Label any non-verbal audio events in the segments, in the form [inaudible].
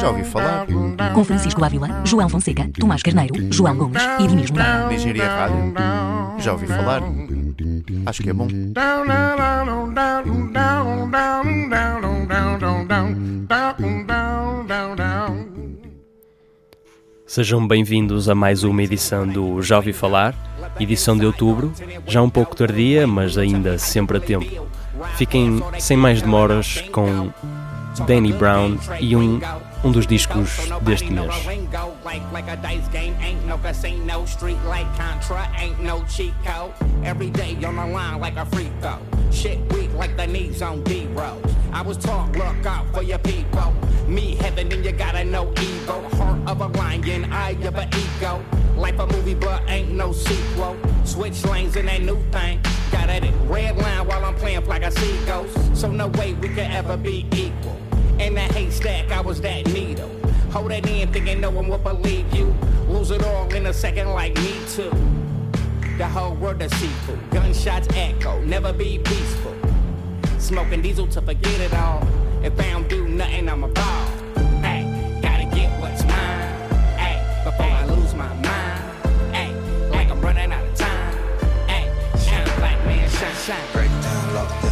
Já ouvi falar. Com Francisco Ávila, João Fonseca, Tomás Carneiro, João Gomes e Diniz Moraes. Engenharia Rádio. Já ouvi falar. Acho que é bom. Sejam bem-vindos a mais uma edição do Já Ouvi Falar, edição de outubro, já um pouco tardia, mas ainda sempre a tempo. Fiquem sem mais demoras com Danny Brown e um, um dos discos deste mês. I was taught, look out for your people. Me, heaven, and you gotta know ego. Heart of a lion, eye of an ego. Life a movie, but ain't no sequel. Switch lanes in that new thing. Got at it red line while I'm playing like a seagulls. So no way we could ever be equal. In that haystack, I was that needle. Hold that in, thinking no one will believe you. Lose it all in a second, like me too. The whole world is sequel. Gunshots echo, never be peaceful. Smoking diesel to forget it all. If I don't do nothing, I'm a ball. Hey, gotta get what's mine. Hey, before I lose my mind. Hey, like I'm running out of time. Hey, shine black man, shine, shine. Breakdown, lockdown,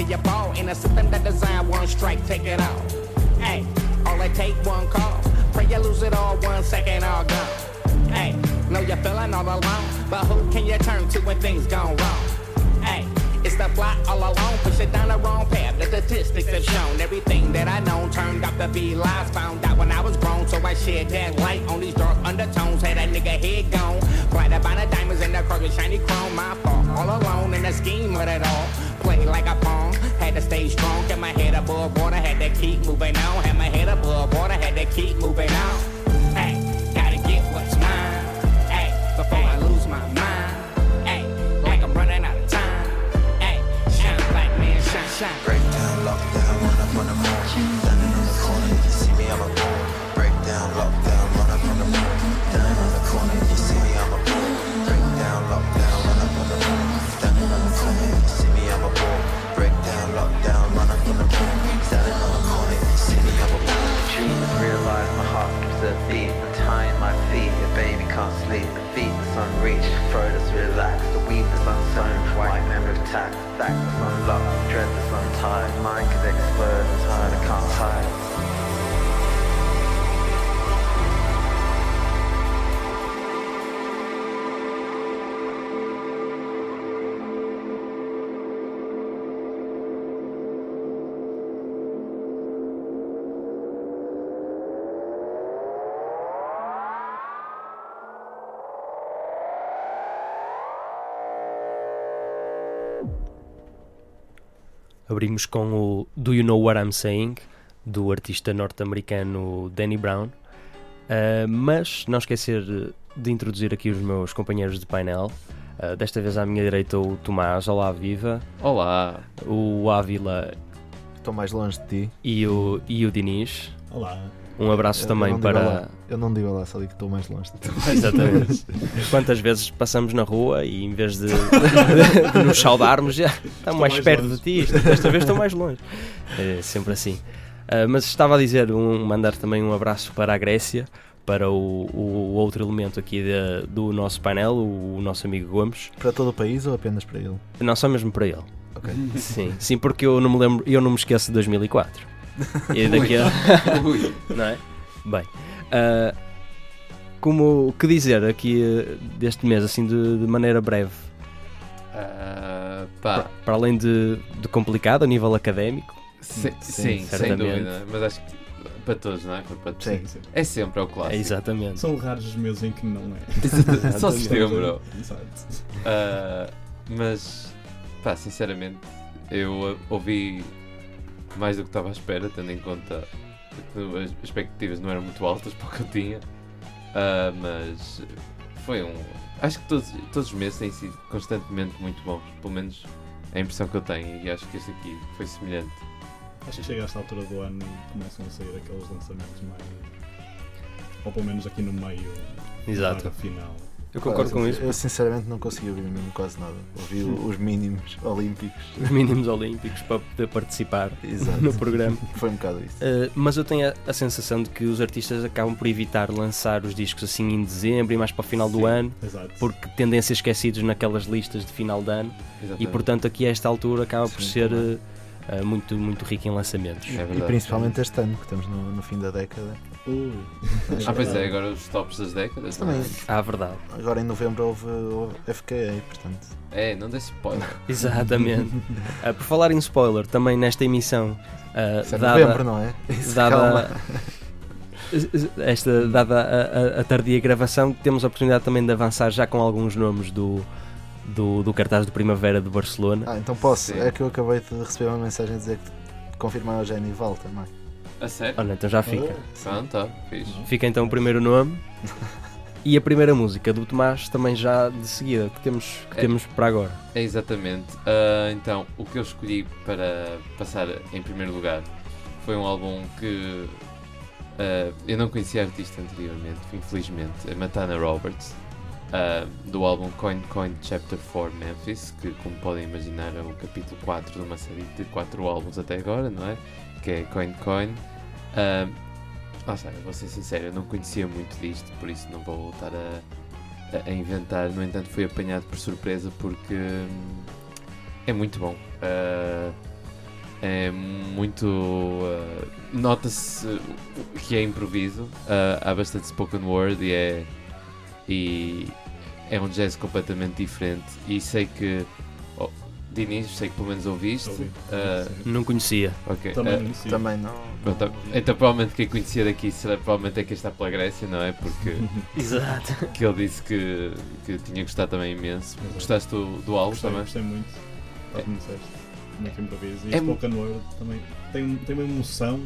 to your ball in a system that design one strike, take it off. Hey, all it take one call. Pray you lose it all one second, all gone. Hey, know you're feeling all alone, but who can you turn to when things gone wrong? Hey, it's the plot all alone, push it down the wrong path. The statistics have shown everything that I known turned out to be lies. Found out when I was grown, so I shed that light on these dark undertones. Had that nigga head gone, blinded by the diamonds and the cars with shiny chrome. My fault, all alone in the scheme of it all. Play like a pawn, had to stay strong, kept my head above water, had to keep moving on. Had my head above water, had to keep moving on. Hey, gotta get what's mine. Hey, before I lose my mind. Hey, like I'm running out of time. Hey, shine black man, shine, shine. intact. Thanks, unlocked, dread is untied, mind Abrimos com o Do You Know What I'm Saying, do artista norte-americano Danny Brown. Uh, mas não esquecer de introduzir aqui os meus companheiros de painel. Uh, desta vez à minha direita o Tomás, olá viva, Olá, o Ávila Estou mais longe de ti. e o, e o Diniz. Olá. Um abraço Eu- também para. olá. Eu não digo lá, só digo que estou mais longe. [laughs] Exatamente. Quantas vezes passamos na rua e em vez de, de- nos saudarmos, já estamos mais, mais perto longe. de ti, desta vez estou mais longe. É sempre assim. Ah, mas estava a dizer, um, mandar também um abraço para a Grécia, para o, o outro elemento aqui de- do nosso painel, o, o nosso amigo Gomes. Para todo o país ou apenas para ele? Não só mesmo para ele. Ok. Sim, sim, porque eu não me lembro, eu não me esqueço de 2004. E daqui a. Ui. não é? Bem, ah, como o que dizer aqui ah, deste mês, assim de, de maneira breve, Ah, para, pá, para além de, de complicado a nível académico, se- sim, sim, sem dúvida. Mas acho que para todos, não é? Para, para Sim. Sim. É sempre é o clássico. é exatamente. São raros os meses em que não é. [laughs] Só setembro. Exato. Ah, mas, pá, sinceramente, eu ouvi mais do que estava à espera, tendo em conta que as expectativas não eram muito altas para o que eu tinha. Ah, mas foi um. Acho que todos, todos os meses têm sido constantemente muito bons. Pelo menos É a impressão que eu tenho e acho que este aqui foi semelhante. Acho que chega a esta altura do ano e começam a sair aqueles lançamentos mais. Ou pelo menos aqui no meio. Exato. final. Eu concordo com isso. Eu sinceramente não consegui ouvir mesmo quase nada. Ouvi os mínimos olímpicos. Os mínimos olímpicos para poder participar Exato. no programa. Foi um bocado isso. Uh, mas eu tenho a, a sensação de que os artistas acabam por evitar lançar os discos assim em dezembro e mais para o final do Sim. ano, Exato. porque tendem a ser esquecidos naquelas listas de final de ano e Exatamente. portanto aqui a esta altura acaba por Sim, ser também. uh, uh, muito, muito rico em lançamentos. É E principalmente este ano, que estamos no, no fim da década. Ah, pois é, agora os tops das décadas. Também, Ah, verdade. agora em novembro houve, houve FKA, portanto. É, não dê spoiler. [laughs] Exatamente. Uh, por falar em spoiler, também nesta emissão, uh, Isso é dada, novembro, não é? Isso, dada, [laughs] esta, dada a, a- a tardia gravação, temos a oportunidade também de avançar já com alguns nomes do, do, do cartaz de Primavera de Barcelona. Ah, então posso. Sim. É que eu acabei de receber uma mensagem a dizer que confirmar o Genival também. A sério? Olha, então já fica. Pronto, tá, fixe. Fica então o primeiro nome. [laughs] E a primeira música do Tomás também já de seguida, que temos, que É. temos para agora. É exatamente. Ah, então, o que eu escolhi para passar em primeiro lugar foi um álbum que ah, eu não conhecia a artista anteriormente, infelizmente, é Matana Roberts, ah, do álbum Coin Coin Chapter 4 Memphis, que, como podem imaginar, é o capítulo 4 de uma série de 4 álbuns até agora, não é? Que é Coin Coin. Ah, lá está, eu vou ser sincero, eu não conhecia muito disto, por isso não vou voltar a, a- inventar. No entanto, fui apanhado por surpresa porque hum, é muito bom. Ah, é muito. ah, Nota-se que é improviso. Ah, há bastante spoken word e é. E é um jazz completamente diferente. E sei que. Diniz, sei que pelo menos ouviste. Ouvi. Ah, Não conhecia. ok. Também não conhecia. Também não. Pronto, não- então provavelmente quem conhecia daqui será provavelmente é quem está pela Grécia, não é? Porque [laughs] Exato. que ele disse que, que tinha gostado também imenso. Exato. Gostaste do, do álbum Gostei, também? gostei muito. É. Tal como disseste. Muito improviso. E É é spoken word também tem, tem uma emoção.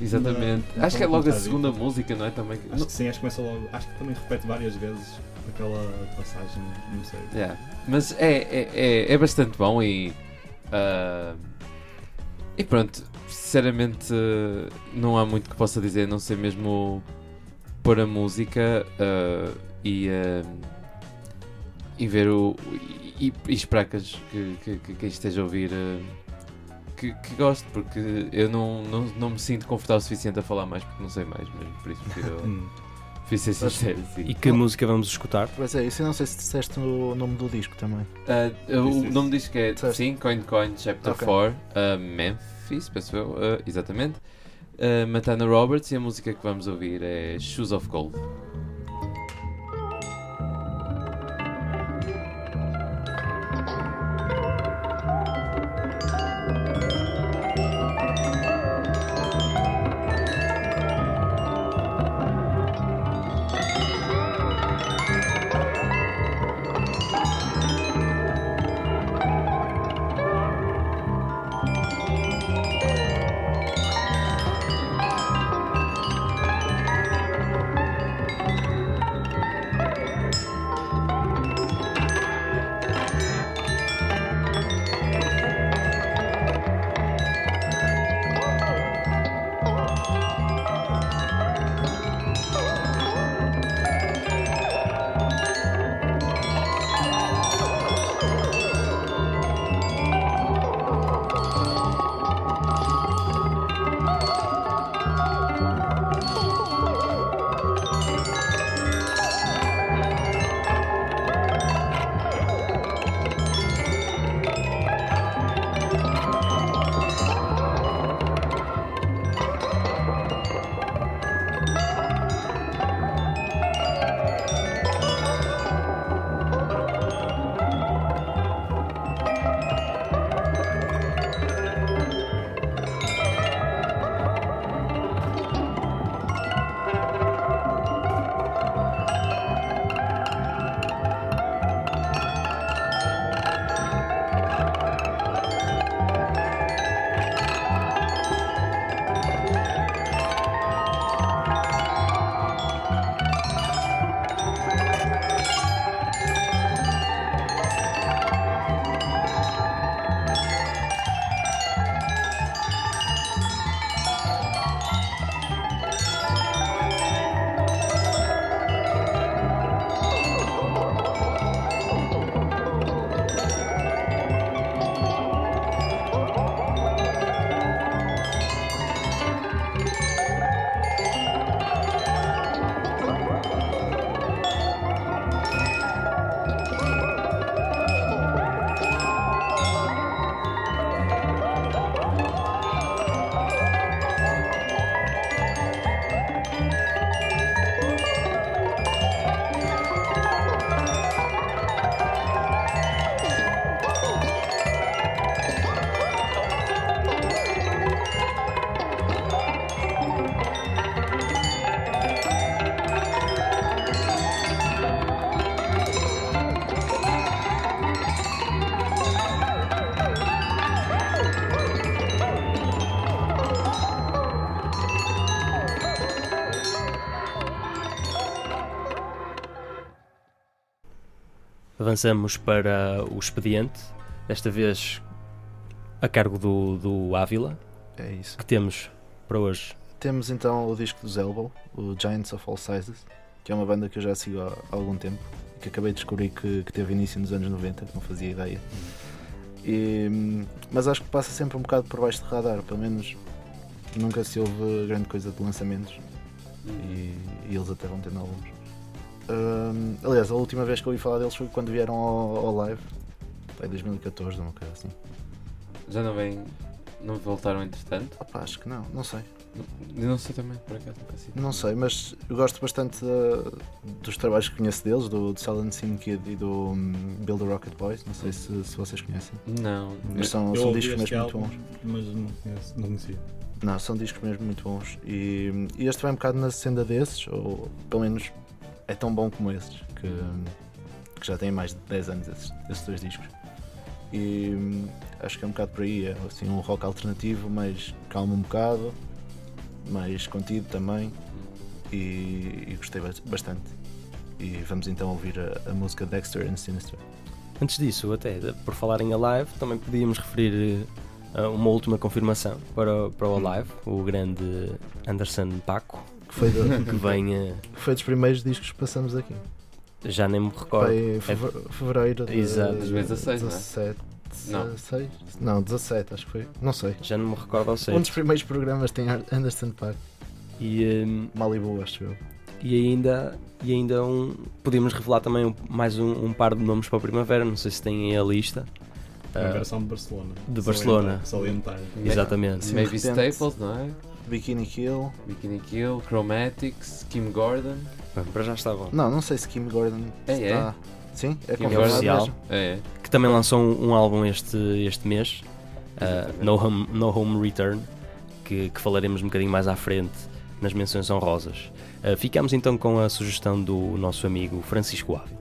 Exatamente. Não- acho que é logo a segunda dito. música, não é? Também. Acho que sim, acho que começa logo. Acho que também repete várias vezes aquela passagem. Não sei. Yeah. Mas é, é, é, é bastante bom e. ah, e pronto, sinceramente não há muito que possa dizer, não sei mesmo pôr a música ah, e, ah, e ver o. E, e esperar que, que, que, que quem esteja a ouvir que, que goste, porque eu não, não, não me sinto confortável o suficiente a falar mais porque não sei mais mesmo, por isso prefiro, [laughs] Prefiro ser sincero. Sim. E que música vamos escutar? Pois é, isso eu não sei se disseste o nome do disco também. Uh, o isso. nome diz que é Disseste. sim, Coin Coin Chapter Ok. 4, uh, Memphis, penso eu, uh, exatamente. Uh, Matana Roberts e a música que vamos ouvir é Shoes of Gold. Avançamos para o expediente, desta vez a cargo do, do Ávila, É isso. que temos para hoje. Temos então o disco dos Elbow, o Giants of All Sizes, que é uma banda que eu já sigo há, há algum tempo que acabei de descobrir que, que teve início nos anos 90, que não fazia ideia. E, mas acho que passa sempre um bocado por baixo do radar, pelo menos nunca se houve grande coisa de lançamentos e, e eles até vão tendo alguns. Hum, aliás, a última vez que eu ouvi falar deles foi quando vieram ao, ao live, em 2014, uma coisa assim. Já não vem. Não voltaram entretanto? Opa, acho que não, não sei. Eu não sei também, por acaso nunca sei. Não sei, mas eu gosto bastante uh, dos trabalhos que conheço deles, do, do Silent Scene Kid e do um, Build a Rocket Boys. Não sei se, se vocês conhecem. Não. Mas são, Eu são ouvi discos mesmo muito álbum, bons. Mas não, conheço, não conhecia. Não, são discos mesmo muito bons. E, e este vai um bocado na senda desses, ou pelo menos é tão bom como estes, que, que já têm mais de 10 anos esses, esses dois discos. E hum, acho que é um bocado por aí, é assim, um rock alternativo, mais calmo um bocado, mais contido também. E, e gostei bas- bastante. E vamos então ouvir a, a música Dexter and Sinister. Antes disso, até por falar em Alive, também podíamos referir eh, uma última confirmação para, para o Alive, o grande Anderson Paco, Que foi, do- [laughs] que eh, foi dos primeiros discos que passamos aqui. já nem me recordo. Foi em feve- fevereiro de Exato. 2016, não é? 17. Não. 16? Não, 17, acho que foi. Não sei. Já não me recordo ao Um certo. dos primeiros programas tem Anderson Park. E, eh, Malibu, acho eu. e ainda, e ainda um, podíamos revelar também um- mais um, um par de nomes para a primavera, não sei se têm aí a lista. Uma versão de Barcelona. de Barcelona. Salientar. exatamente. Maybe Staples, não é? Bikini Kill. Bikini Kill, Chromatics, Kim Gordon. Bem, para já está bom. Não, não sei se Kim Gordon É, está. Sim, é Kim confirmado Oficial. É, é. Que também lançou um, um álbum este, este mês, Exatamente. no, Home, no Home Return, que, que falaremos um bocadinho mais à frente nas menções honrosas. Ah, ficamos então com a sugestão do nosso amigo Francisco Ávila.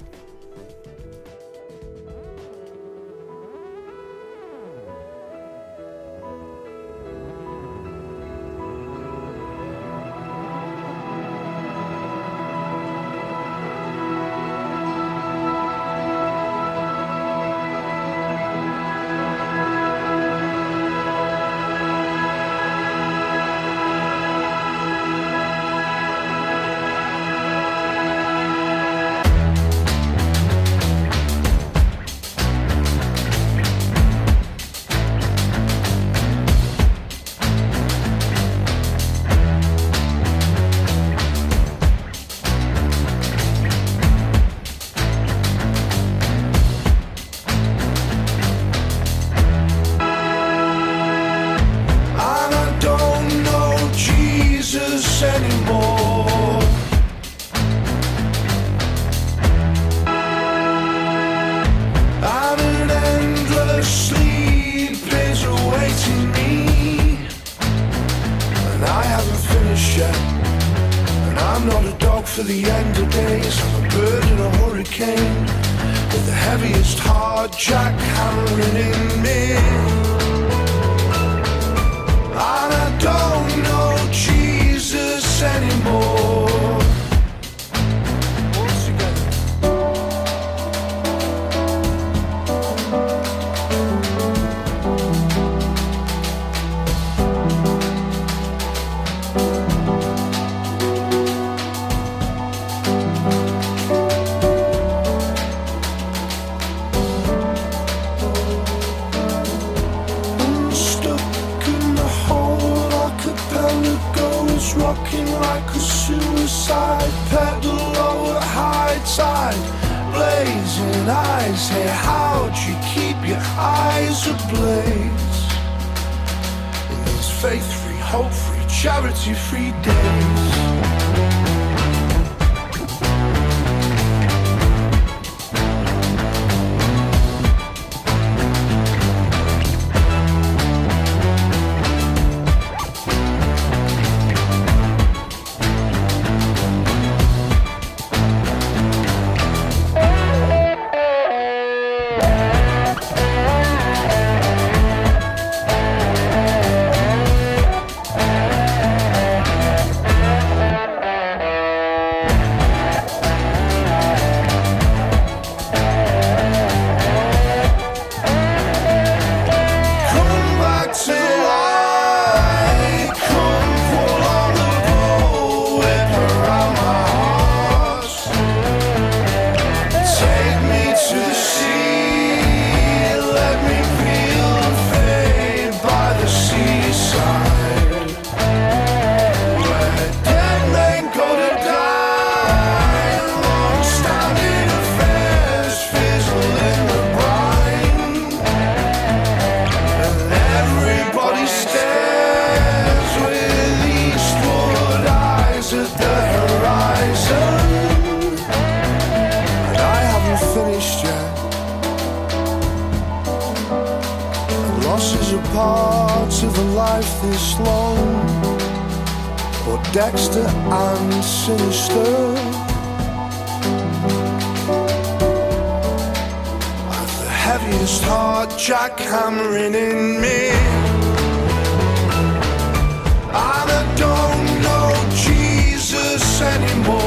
A life this long. Or Dexter and Sinister. I've the heaviest heart jackhammering in me. I don't know Jesus anymore.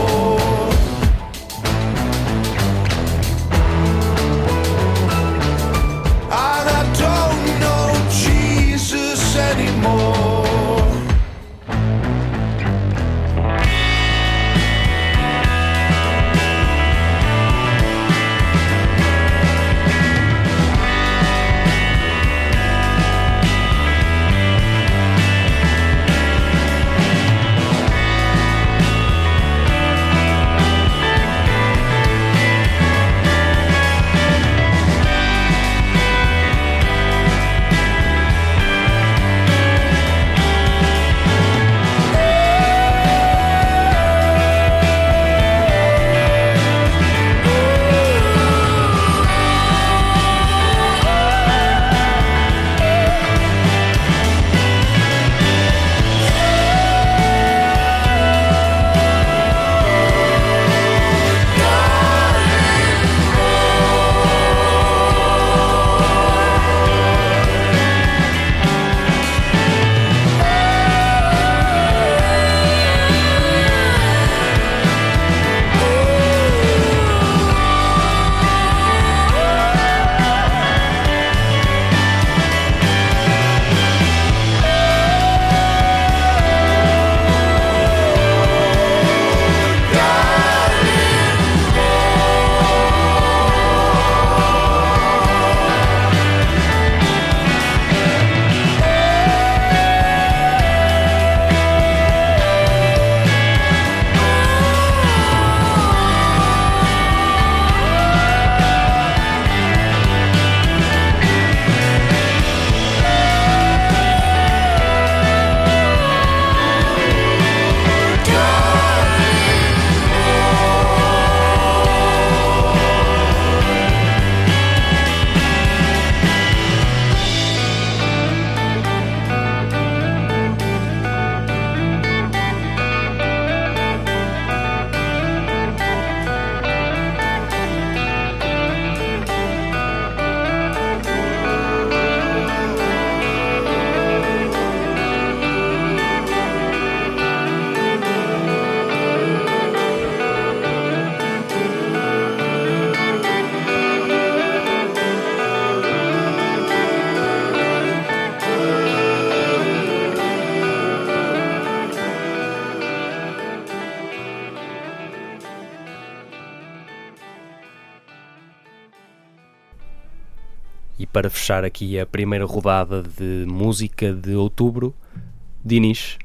Fechar aqui a primeira rodada de música de outubro, Dinis,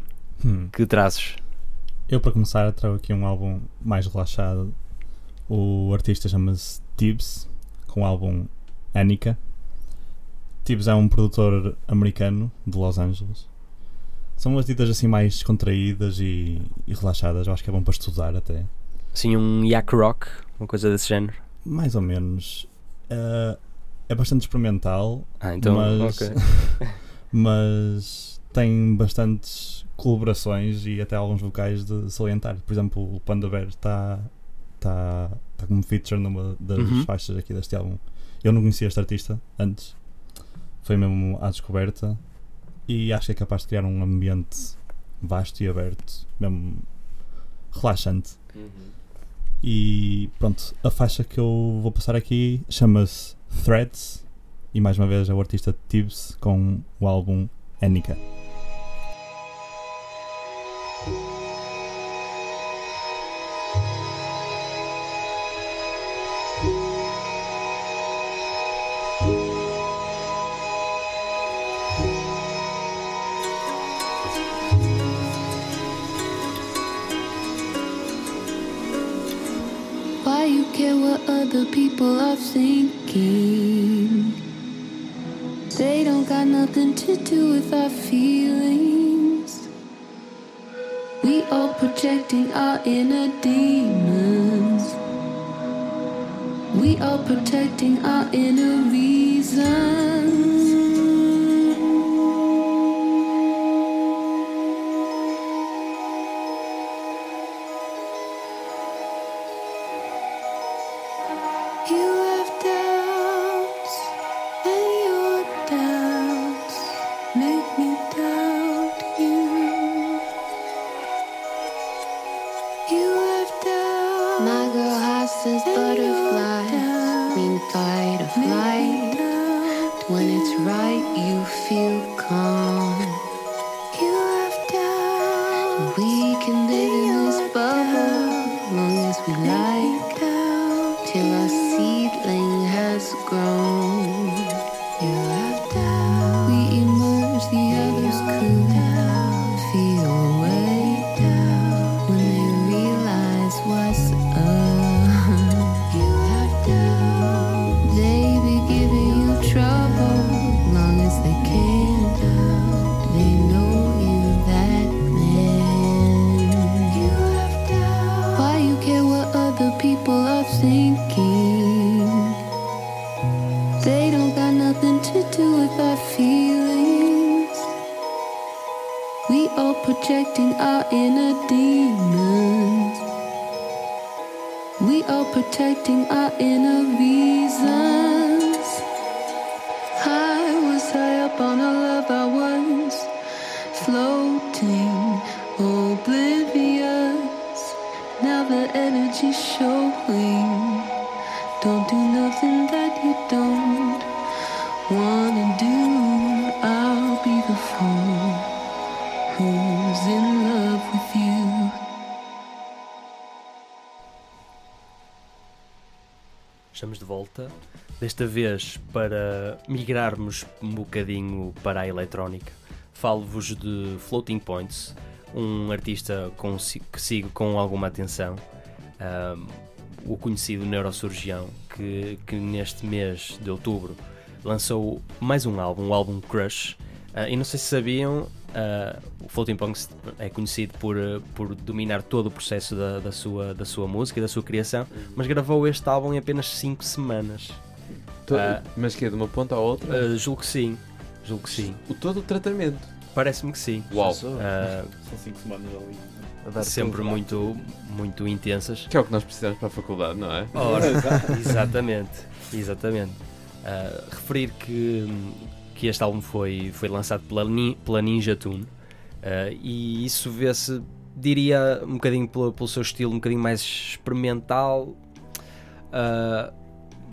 Hum. que trazes? Eu, para começar, trago aqui um álbum mais relaxado. O artista chama-se Tibbs, com o álbum Annika. Tibbs é um produtor americano de Los Angeles. São umas ditas assim mais descontraídas e, e relaxadas. Eu acho que é bom para estudar até. Sim, um yak rock, uma coisa desse género. Mais ou menos. Eh, é bastante experimental, Ah, então, mas, ok. [laughs] mas tem bastantes colaborações e até alguns vocais de salientar. Por exemplo, o Panda Bear está tá, tá como feature numa das Uhum. faixas aqui deste álbum. Eu não conhecia este artista antes, foi mesmo à descoberta e acho que é capaz de criar um ambiente vasto e aberto, mesmo relaxante. E pronto, a faixa que eu vou passar aqui chama-se Threads e mais uma vez é o artista Tibbs com o álbum Annika. Why you care what other people are thinking? They don't got nothing to do with our feelings. We all projecting our inner demons. We are protecting our inner reasons. Desta vez para migrarmos um bocadinho para a eletrónica. Falo-vos de Floating Points, um artista com- que sigo com alguma atenção, ahm, o conhecido neurocirurgião, que, que neste mês de outubro lançou mais um álbum, o álbum Crush. Ah, e não sei se sabiam, ah, o Floating Points é conhecido por, ah, por dominar todo o processo da, da sua, da sua música e da sua criação, mas gravou este álbum em apenas 5 semanas. To- Ah. Mas que é de uma ponta à outra? Ah, julgo que sim, julgo que sim. O todo o tratamento. Parece-me que sim. Uau. Ah, São 5 semanas ali. [laughs] Sempre muito, muito intensas. Que é o que nós precisamos para a faculdade, não é? Ora, [laughs] exatamente, exatamente. Ah, referir que, que este álbum foi, foi lançado pela, pela Ninja Tune ah, e isso vê-se, diria, um bocadinho pelo, pelo seu estilo, um bocadinho mais experimental, ah,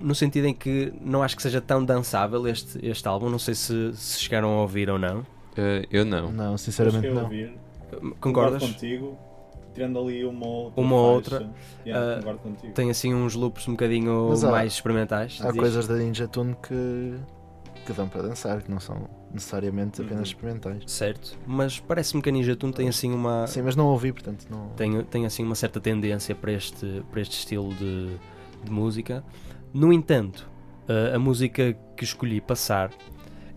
no sentido em que não acho que seja tão dançável este, este álbum. Não sei se, se chegaram a ouvir ou não. Eh, eu não. Não, sinceramente não. ouvir. Concordas? Concordo contigo. Tirando ali uma ou outra. Uma faixa. outra. Yeah, Ah, concordo contigo. Tem assim uns loops um bocadinho há- mais experimentais. Há coisas da Ninja Tune que, que dão para dançar, que não são necessariamente Uhum. apenas experimentais. Certo, mas parece-me que a Ninja Tune tem assim uma Sim, mas não ouvi, portanto não. tem, tem assim uma certa tendência para este, para este estilo de, de música. No entanto, a, música que escolhi passar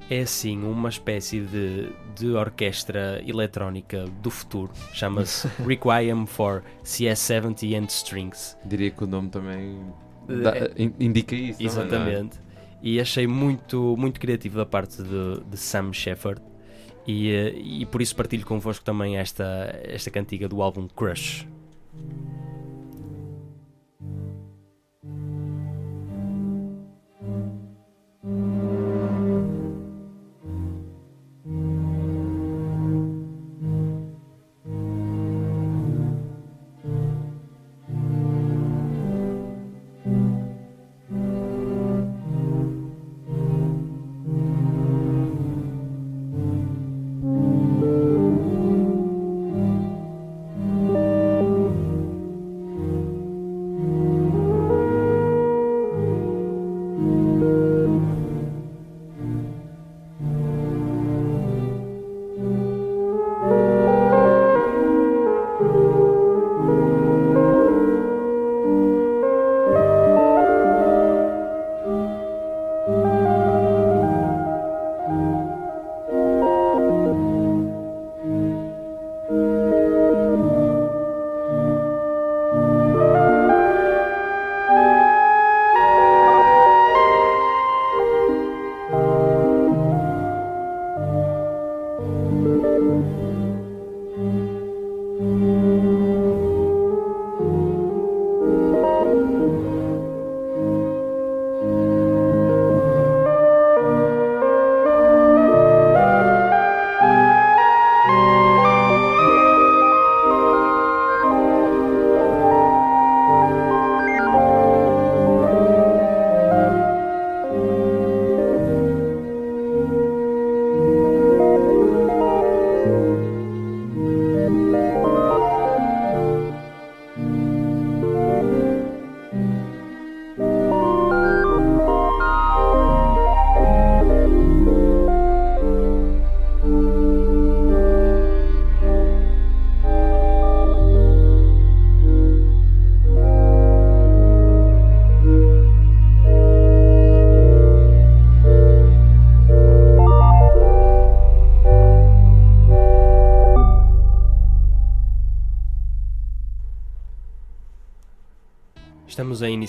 é assim uma espécie de, de orquestra eletrónica do futuro. Chama-se [laughs] Requiem for CS70 and Strings. Diria que o nome também Eh, dá- é- in- indica isso. é? Exatamente. E achei muito, muito criativo da parte de, de Sam Shepard. E, eh, e por isso partilho convosco também esta, esta cantiga do álbum Crush.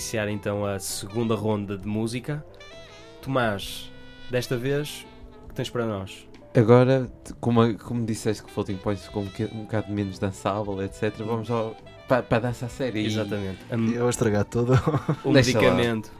Iniciar então a segunda ronda de música. Tomás, desta vez, o que tens para nós? Agora, como, como disseste que o Floating Points ficou um, boca- um bocado menos dançável, etc., vamos ao, para, para a dança a sério. E, Exatamente. A- Eu vou estragar tudo. o [laughs] medicamento.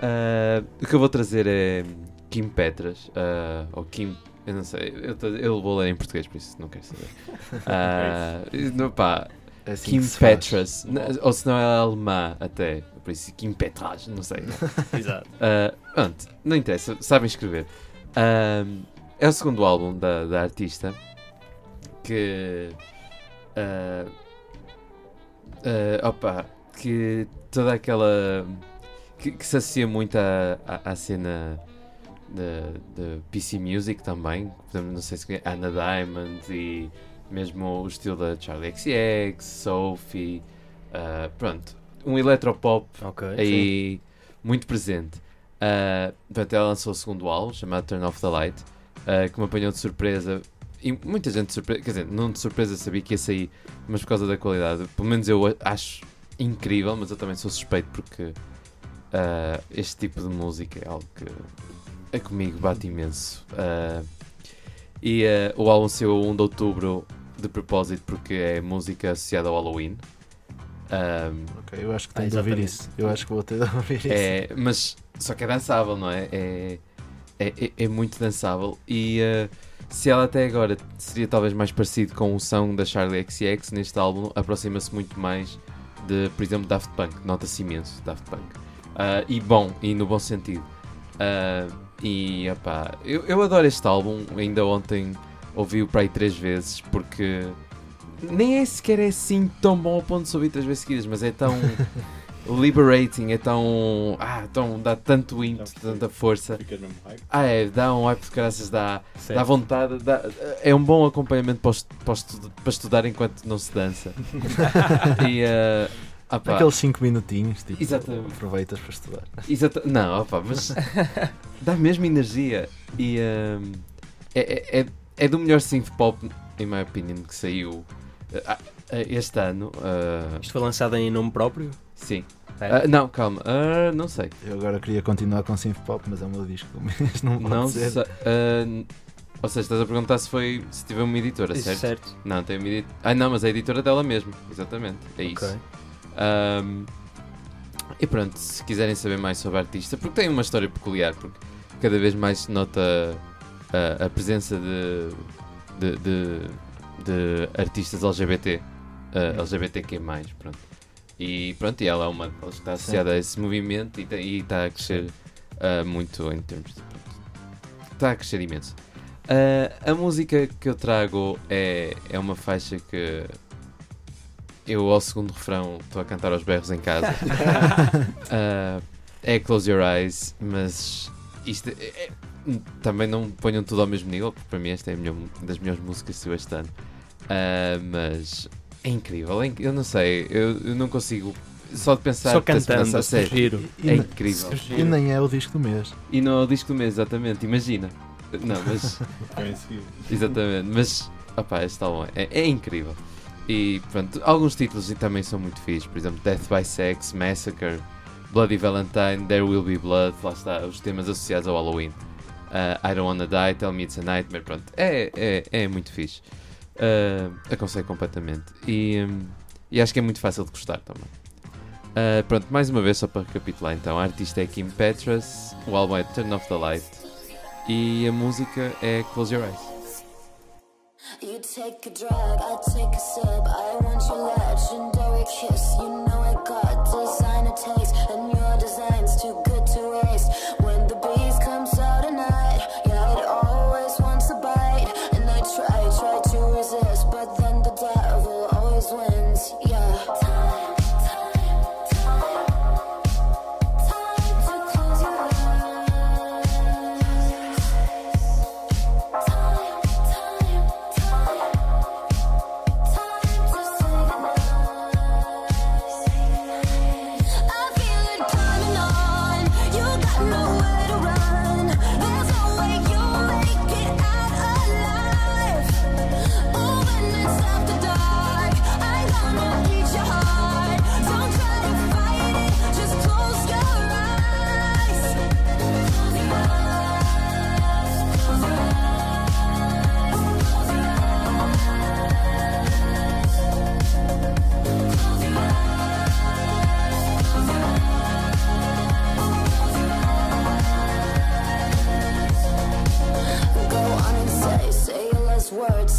ah, o que eu vou trazer é Kim Petras, ah, ou Kim, eu não sei, eu, tô- eu vou ler em português, por isso não quero saber. [laughs] Ah, não, pá, É assim Kim. Petras, ou se não é alemã até, por isso Kim Petras, não sei. [laughs] Exato. Ah, pronto, não interessa, sabem escrever. Ahm, é o segundo álbum da, da artista que. ah, ah, opa, que toda aquela. que, que se associa muito à, à, à cena de, de PC Music também. Não sei se Anna Diamond e mesmo o estilo da Charlie XCX, Sophie. ah, pronto, um eletropop Ok. aí muito presente. Uh, portanto, ela lançou o segundo álbum, chamado Turn Off the Light, uh, que me apanhou de surpresa. E muita gente de surpresa, quer dizer, não de surpresa sabia que ia sair, mas por causa da qualidade. Pelo menos eu acho incrível, mas eu também sou suspeito porque uh, este tipo de música é algo que é comigo bate imenso. Uh, e o álbum saiu 1 de outubro de propósito porque é música associada ao Halloween. Um, Ok, eu acho que Ah, tenho de ouvir isso. Eu acho que vou ter de ouvir isso. É, mas só que é dançável, não é? É, é, é- é muito dançável. E eh, se ela até agora seria talvez mais parecido com o som da Charlie XX, neste álbum aproxima-se muito mais de, por exemplo, Daft Punk. Nota-se imenso Daft Punk. Ah, e bom, e no bom sentido. Ah, e opá, eu, eu adoro este álbum. Ainda ontem ouvi-o para aí três vezes porque nem é sequer é assim tão bom ao ponto de ouvir três vezes seguidas, mas é tão [laughs] liberating, é tão. Ah, tão, dá tanto ímpeto, tanta força. Ah, é, dá um hype de graças, dá, dá vontade, dá- é um bom acompanhamento para, para, para estudar enquanto não se dança. [laughs] e. ah, ah, pá, Aqueles 5 minutinhos, tipo, Exatamente. aproveitas para estudar. Exata- Não, opa, mas [laughs] dá mesmo energia. E hum, é, é, é- é do melhor synth pop, em minha opinion, que saiu ah, ah, este ano. ah, Isto foi lançado em nome próprio? sim. É. Ah, não, calma, ah, não sei. Eu agora queria continuar com synth pop, mas é o meu disco [laughs] mês, não pode Não ser. sei. ah, ou seja, estás a perguntar se foi se tiver uma editora, Isso, certo? certo. Não, tem uma editora. Ah, não, mas é a editora dela mesmo, exatamente. É isso. Ok. Ahm, e pronto, se quiserem saber mais sobre a artista, porque tem uma história peculiar, porque cada vez mais se nota a, a presença de, de, de, de artistas LGBT, uh, LGBTQ+, pronto. E pronto, e ela é uma ela está associada a esse movimento e, e está a crescer uh, muito em termos de... pronto, está a crescer imenso. Uh, a música que eu trago é, é uma faixa que eu ao segundo refrão estou a cantar aos berros em casa. Uh, [laughs] é Close Your Eyes, mas isto é- é- também não ponham tudo ao mesmo nível, porque para mim esta é a melhor- das melhores músicas este ano. Uh, mas é incrível, é inc- eu não sei, eu, eu não consigo só de pensar Só cantando, a sério. E, É incrível. e nem é o disco do mês. E não é o disco do mês, exatamente, imagina. Não, mas [laughs] seguido. Exatamente, mas opá, este álbum é, é incrível. E pronto, alguns títulos também são muito fixos, por exemplo, Death by Sex, Massacre, Bloody Valentine, There Will Be Blood, lá está, os temas associados ao Halloween. Uh, I Don't Wanna Die, Tell Me It's a Nightmare, pronto, é, é, é muito fixe. Uh, aconselho completamente. E, hum, e acho que é muito fácil de gostar também. Uh, pronto, mais uma vez, só para recapitular então, a artista é Kim Petras, o álbum é Turn Off the Light e a música é Close Your Eyes. You take a I take a sip. I want your legendary kiss. You know I got designer taste, and your design's too good to waste. When the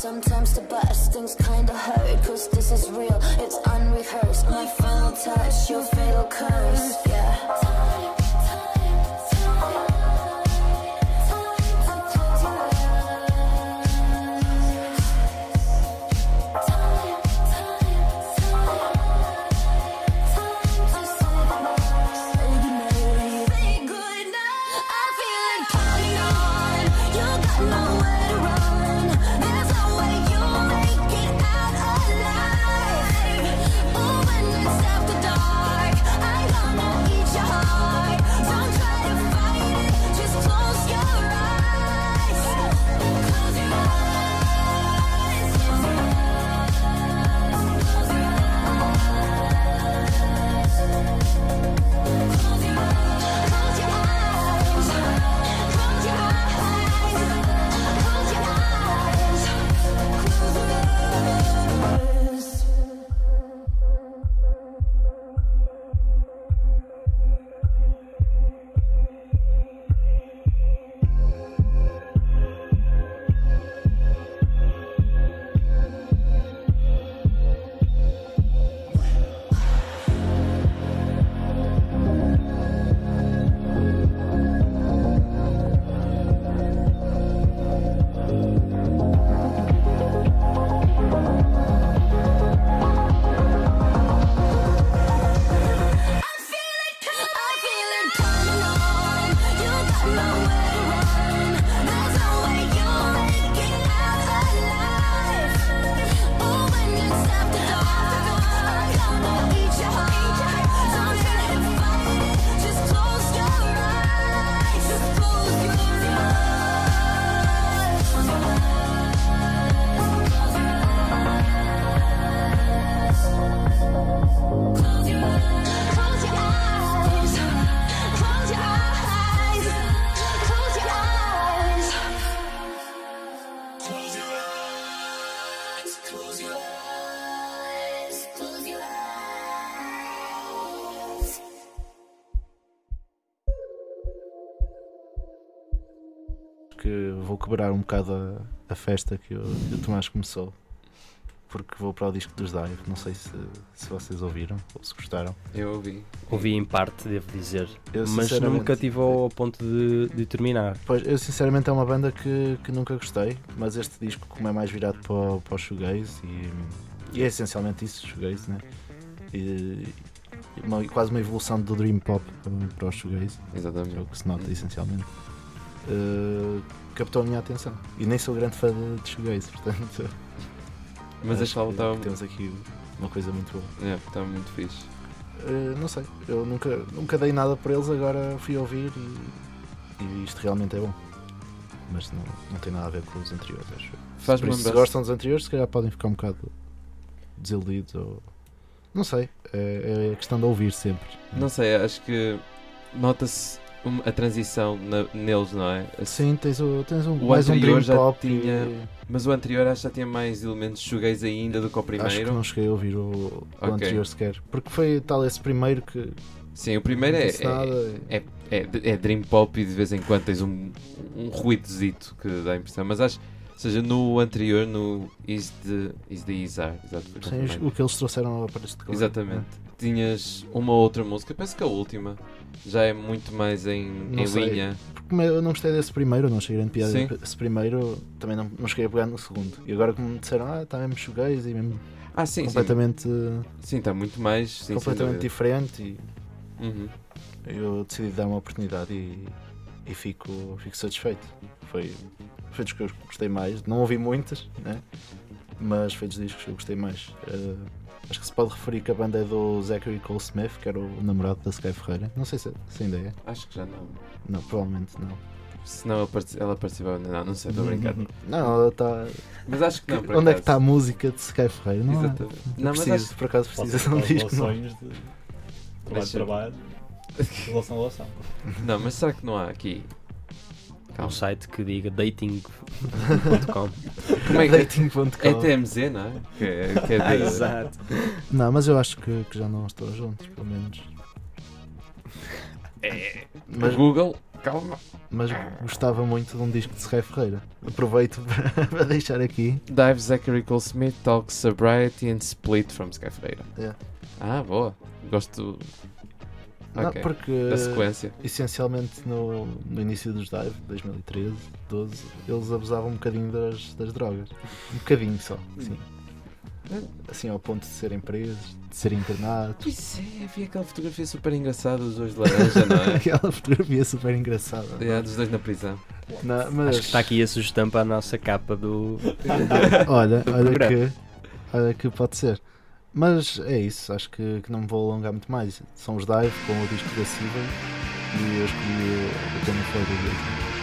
Sometimes the best things kinda hurt, cause this is real, it's unrehearsed. My final touch, your quebrar um bocado a, a festa que o, que o Tomás começou. Porque vou para o disco dos Dive. Não sei se, se vocês ouviram ou se gostaram. Eu ouvi. Ouvi em parte, devo dizer. Eu, mas sinceramente, nunca tive ao ponto de, de terminar. Pois, eu sinceramente é uma banda que, que nunca gostei, mas este disco, como é mais virado para, o- para o shoegaze e, e é essencialmente isso, shoegaze, né? E, e uma- quase uma evolução do dream pop para, o shoegaze, que é Exatamente. o que se nota essencialmente. Uh, captou a minha atenção. E nem sou grande fã de, shoegaze, [laughs] portanto. Mas acho este álbum que- estava temos aqui uma coisa muito boa. yeah, estava muito fixe. Uh, não sei, eu nunca, nunca dei nada por eles, agora fui ouvir e, e isto realmente é bom. Mas não, não tem nada a ver com os anteriores, acho. Faz-me Por isso, se gostam dos anteriores, se calhar podem ficar um bocado desiludidos ou. Não sei, é, é questão de ouvir sempre. Não sei, acho que nota-se a transição na- neles, não é? Sim, tens, o, tens um, O mais um anterior dream já pop tinha e- Mas o anterior acho que já tinha mais elementos shoegaze ainda do que o Acho que primeiro. não cheguei a ouvir o, o Ok. anterior sequer. Porque foi tal esse primeiro que. Sim, o primeiro não é, disse nada. é, é, é Dream Pop e de vez em quando tens um, um ruidozito que dá a impressão. Mas acho, ou seja, no anterior, no Is the, is the Izar, exatamente. Sim, o que eles trouxeram para este cover, Exatamente. Tinhas uma outra música, penso que a última já é muito mais em, Não em sei. linha. Como eu não gostei desse primeiro, não cheguei a piada. Sim. Esse primeiro também não, não cheguei a pegar no segundo. E agora como me disseram, ah, está mesmo shoegaze e mesmo Ah, sim, completamente, sim. Está muito mais. Sim, completamente diferente e Uhum. eu decidi dar uma oportunidade e, e fico, fico satisfeito. Foi, foi dos que eu gostei mais. Não ouvi muitas, né? mas foi dos discos que eu gostei mais. Eh, acho que se pode referir que a banda é do Zachary Cole Smith, que era o namorado da Sky Ferreira. Não sei se, se ainda é. Acho que já não. Não, provavelmente não. Se não ela partici- ela participava. Não, não sei, estou a brincar. Não, ela está. Mas acho que não. por Onde é que está a acaso. música de Sky Ferreira? Não. Exatamente. Não, mas preciso, acho por acaso precisa de um disco. não. relações de trabalho trabalho, [laughs] relação relação. Não, mas será que não há aqui? Há um site que diga dating.com. [laughs] Como é que Dating.com. é TMZ, não é? Que é, que é [laughs] de- Exato. Não, mas eu acho que, que já não estão juntos, pelo menos. É. Mas Google, calma. Mas gostava muito de um disco de Sky Ferreira. Aproveito [laughs] para, para deixar aqui. Dive Zachary Cole Smith talks sobriety and split from Sky Ferreira. É. Ah, boa. Gosto Não, Ok. porque da sequência. essencialmente no, no início dos Dive, 2013, 12, eles abusavam um bocadinho das, das drogas. Um bocadinho só. Assim. assim ao ponto de serem presos, de serem internados. Pois é, havia aquela fotografia super engraçada dos dois de laranja, não é? [laughs] Aquela fotografia super engraçada. É, dos dois na prisão. Não, mas Acho que está aqui a sugestão para a nossa capa do. [laughs] olha, do olha programa. que, olha que pode ser. Mas é isso, acho que, que não me vou alongar muito mais. São os Dive com o disco da Siva e eu escolhi o tema foi do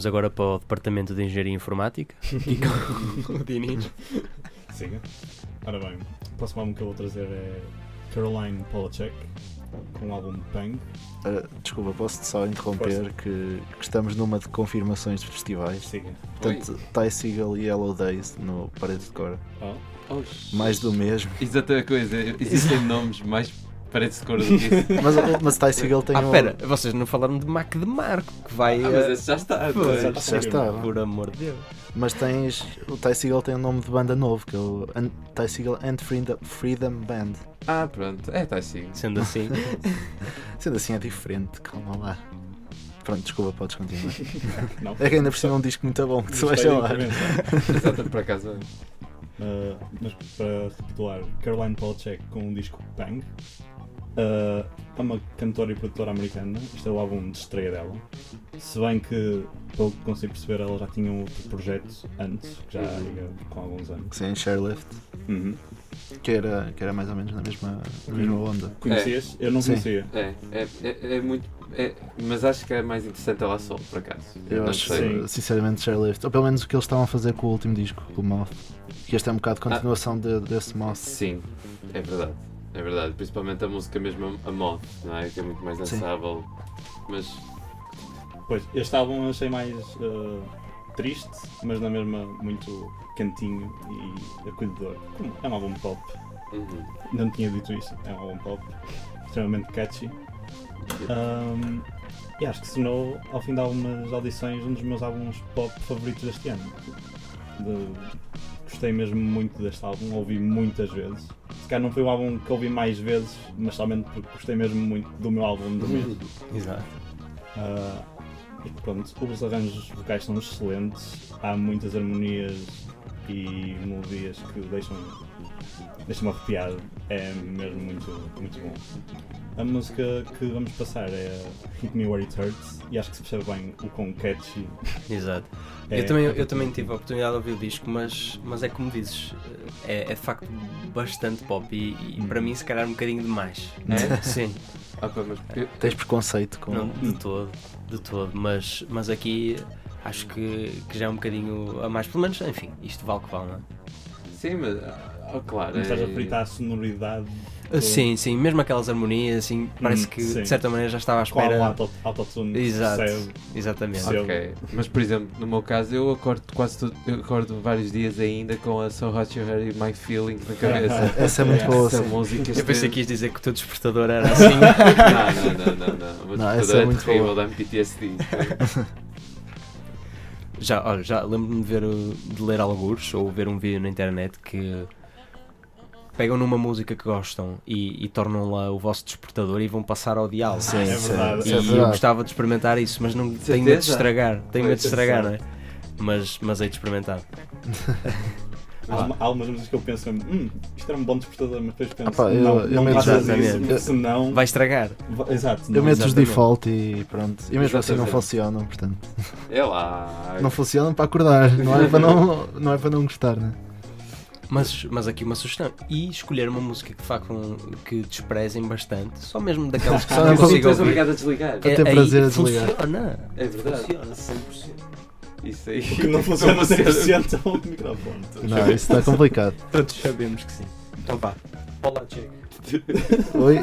Vamos agora para o Departamento de Engenharia Informática. [laughs] E com [laughs] o Diniz. Siga. Ora bem, o próximo álbum que eu vou trazer é Caroline Polachek, com o álbum Bang. Ah, desculpa, posso só interromper que, que estamos numa de confirmações de festivais. Siga. Portanto, Ty Seagal e Yellow Days no Parede de Cor. Oh, Oh, Mais do mesmo. Exata a coisa, existem [laughs] nomes mais parece de cor do que isso. Mas, mas Ty Seagal tem Ah, um. espera, vocês não falaram de Mac de Marco, que vai. Ah, mas eh, esse já está. Pois. é? Já está. Por amor de Deus. Mas tens. O Ty Seagal tem um nome de banda novo, que é o An- Ty Seagal and Freedom, Freedom Band. Ah, pronto. É, está assim. Sendo assim, [laughs] Sendo assim é diferente, calma lá. Pronto, desculpa, podes continuar. [laughs] Não. É que ainda por cima é um disco muito bom que tu vais falar. intervenção. [laughs] Exato, por acaso. Uh, mas para recapitular, Caroline Polachek com o disco Bang. Uh, é uma cantora e produtora americana. Isto é o álbum de estreia dela. Se bem que, pelo que consigo perceber, ela já tinha um outro projeto antes, que já ia com alguns anos. Sim, Sharelift, Uhum. que era, que era mais ou menos na mesma, na mesma onda. Conhecias? Eu não Sim. conhecia. É, é, é, é muito. é- mas acho que é mais interessante ela só, por acaso. Eu Não acho, sei. Sinceramente, Sharelift, ou pelo menos o que eles estavam a fazer com o último disco, com o Moth. Que este é um bocado continuação de- desse Moth. Sim, é verdade. É verdade. Principalmente a música mesmo, a mod, não é? Que é muito mais Sim. dançável. Mas Pois, este álbum eu achei mais uh, triste, mas na mesma muito cantinho e acolhedor. É um álbum pop. uhum. Não tinha dito isso. É um álbum pop. Extremamente catchy. Um, e acho que se tornou, ao fim de algumas audições, um dos meus álbuns pop favoritos deste ano. De- gostei mesmo muito deste álbum, ouvi muitas vezes. Calhar não foi o álbum que ouvi mais vezes, mas somente porque gostei mesmo muito do meu álbum do mês. Exato. Ah, e pronto, os arranjos vocais são excelentes, há muitas harmonias e melodias que deixam deixam-me arrepiado, é mesmo muito, muito bom. A música que vamos passar é Hit Me Where It Hurts e acho que se percebe bem o quão catchy [laughs] Exato. é. eu, também, eu também tive a oportunidade de ouvir o disco, mas, mas é como dizes, é, é de facto bastante pop e, e para mim se calhar um bocadinho demais. É? [laughs] Sim, Ah, pá, mas eu- Tens preconceito com. não, de todo, de todo, mas, mas aqui acho que, que já é um bocadinho a mais, pelo menos, enfim, isto vale o que vale, não é? sim, mas ah, claro. Não estás a é- fritar a sonoridade Ah, Sim, sim, mesmo aquelas harmonias, assim, parece Hum, que sim. de certa maneira já estava à espera. auto- autotune Exato, percebe. exatamente. Sim. Ok, mas por exemplo, no meu caso, eu acordo quase todo, eu acordo vários dias ainda com a So Hot You Heard My Feelings na cabeça. [laughs] Essa é muito boa, Essa música Eu pensei que ias dizer que o teu despertador era [laughs] assim. Não, não, não, não, não. O meu Não, essa despertador é é muito terrível, boa. dá-me PTSD. [laughs] Já, olha, já lembro-me de ver de ler alguns ou ver um vídeo na internet que pegam numa música que gostam e, e tornam lá o vosso despertador e vão passar ao diálogo. Sim, é sim, verdade. E é eu verdade. gostava de experimentar isso, mas não tenho medo de estragar. Tenho medo de estragar, não é? Mas, mas hei de experimentar. Há, uma- há algumas músicas que eu penso hum, isto era um bom despertador, mas depois penso, Ah pá, eu- não, eu não meto- faças isso, senão... Vai estragar. Exato. Eu não- meto os default e pronto. E mesmo assim não funcionam, portanto. É lá. Não funcionam para acordar, não é para não, não, é para não gostar, né? Mas, mas aqui uma sugestão. E escolher uma música que um- que desprezem bastante, só mesmo daquelas que [laughs] Só não consigo tu obrigado a desligar. Para ter prazer a desligar. Funciona. É verdade. Funciona 100%. Isso aí. O que não [laughs] funciona 100% é o microfone. Não, isso está [laughs] complicado. Todos sabemos que sim. Então vá. Olá, check. Oi?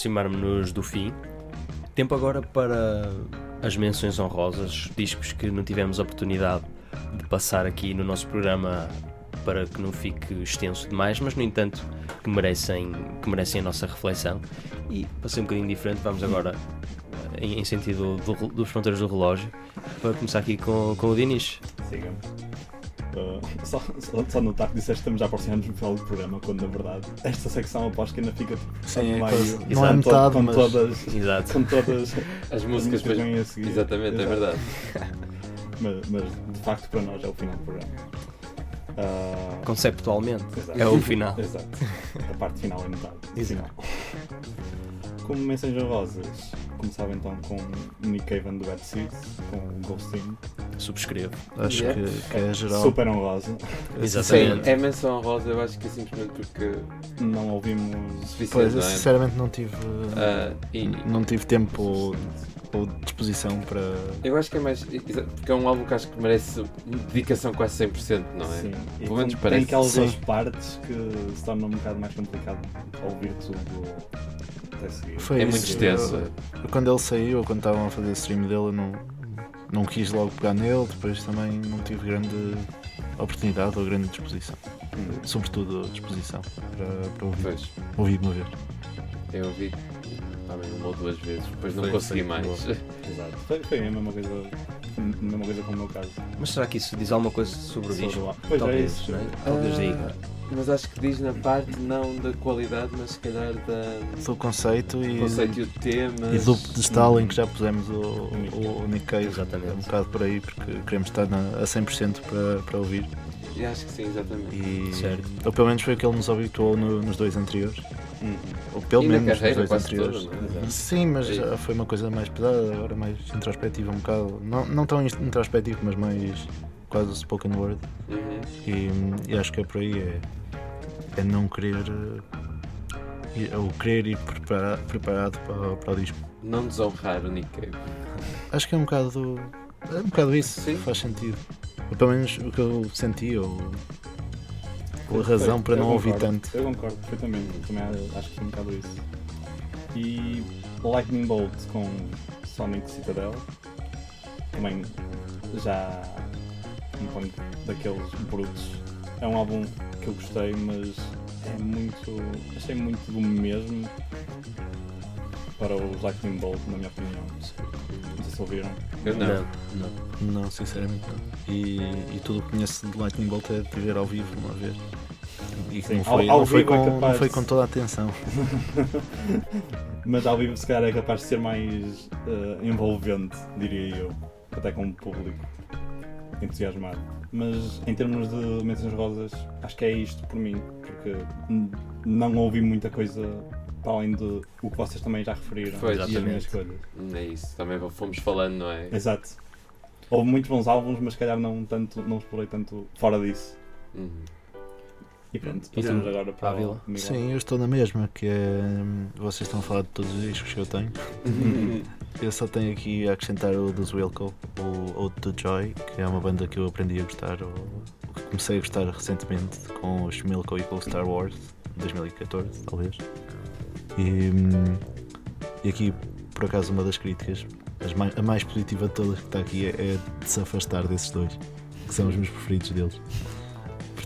Estamos a aproximar-nos do fim. Tempo agora para as menções honrosas, discos que não tivemos oportunidade de passar aqui no nosso programa para que não fique extenso demais, mas no entanto que merecem, que merecem a nossa reflexão. E para ser um bocadinho diferente, vamos agora em, em sentido do, dos fronteiras do relógio, para começar aqui com, com o Dinis. Siga-me. Uh, só, só, só notar que disseste que estamos já aproximando no final do programa, quando na verdade esta secção aposto que ainda fica Sim, é meio, quase- com não é metade, com mas- todas, Exato. com todas [laughs] As músicas depois. vêm a seguir. Exatamente, é Exato. verdade. [laughs] Mas, mas de facto para nós é o final do programa. Ah, Conceptualmente, Exato. é o final. Exato. A parte final é metade. Exato. Final. Como mensagens rosas, começava então com Nick Cave and the Bad Seeds, com Ghosting. Subscrevo. Acho Yeah. que, que é geral. Super honrosa. [laughs] Exatamente. Sim, é menção rosa, eu acho que é simplesmente porque Não ouvimos. suficiente, Pois, eu é? sinceramente não tive. Ah, e- Não tive tempo ou, ou disposição para. Eu acho que é mais. Porque é um álbum que acho que merece dedicação quase 100%, não é? Sim. E Pelo menos tem parece. aquelas Sim. duas partes que se torna um bocado mais complicado ouvir tudo. Foi É isso. muito extenso. Eu- eu- quando ele saiu, ou quando estavam a fazer o stream dele, eu não, não quis logo pegar nele. Depois também não tive grande oportunidade ou grande disposição. Hum. Sobretudo disposição para, para ouvir, Pois, ouvir uma vez. eu ouvi também uma ou duas vezes, depois não Foi- consegui foi mais. [laughs] Exato. Foi, foi a mesma coisa, a mesma coisa com o meu caso. Mas será que isso diz alguma coisa sobre o Sobre disco? o- Pois é Talvez, isso. não é? Talvez Ah, diga. Mas acho que diz na parte não da qualidade, mas se calhar da Do conceito e, do conceito e o tema. e do pedestal em que já pusemos o, o, o Nick Cave. Exatamente. Um bocado por aí, porque queremos estar na, a 100% para, para ouvir. E acho que sim, exatamente. E, Certo. Ou pelo menos foi o que ele nos habituou no- nos dois anteriores. Uhum. Ou pelo E menos nos carreira dois quase anteriores. toda, é? Sim, mas É já foi uma coisa mais pesada, agora mais introspectiva um bocado. Não, não tão in- introspectivo, mas mais quase spoken word. Uhum. E, e acho que é por aí, é, é não querer. eh, ir- Ou querer ir prepara- preparado para, para o disco. Não desonrar o Nick Cave. Acho que é um bocado. É um bocado isso, Sim. faz sentido. Ou pelo menos o que eu senti, ou, ou a razão Foi- para não ouvir concordo, tanto. Eu concordo perfeitamente, também acho que foi um bocado isso. E Lightning Bolt com Sonic Citadel, também já um ponto daqueles brutos. É um álbum que eu gostei, mas é muito. achei muito do mesmo para os Lightning Bolt, na minha opinião. Não sei se ouviram. Eu não. Não, não. Não, sinceramente não. E, e tudo o que conheço de Lightning Bolt é de ver ao vivo uma vez. E Sim, não foi, ao- ao não, foi é com, capaz não foi com toda a atenção. [laughs] Mas ao vivo se calhar é capaz de ser mais eh, envolvente, diria eu, até com o público entusiasmado. Mas em termos de menções rosas, acho que é isto por mim, porque não ouvi muita coisa para além de o que vocês também já referiram Pois, e as minhas escolhas. É isso, também fomos falando, não é? Exato. Houve muitos bons álbuns, mas se calhar não, tanto, não explorei tanto fora disso. Uhum. E pronto, passamos agora para o Miguel. Sim, eu estou na mesma, que é. Vocês estão a falar de todos os discos que eu tenho. [laughs] Eu só tenho aqui a acrescentar o dos Wilco, o Ode to Joy, que é uma banda que eu aprendi a gostar, ou que comecei a gostar recentemente com os Milko e com o Star Wars, 2014 talvez. E, e aqui, por acaso, uma das críticas, as mai- a mais positiva de todas que está aqui é, é de se afastar desses dois, que são os meus preferidos deles.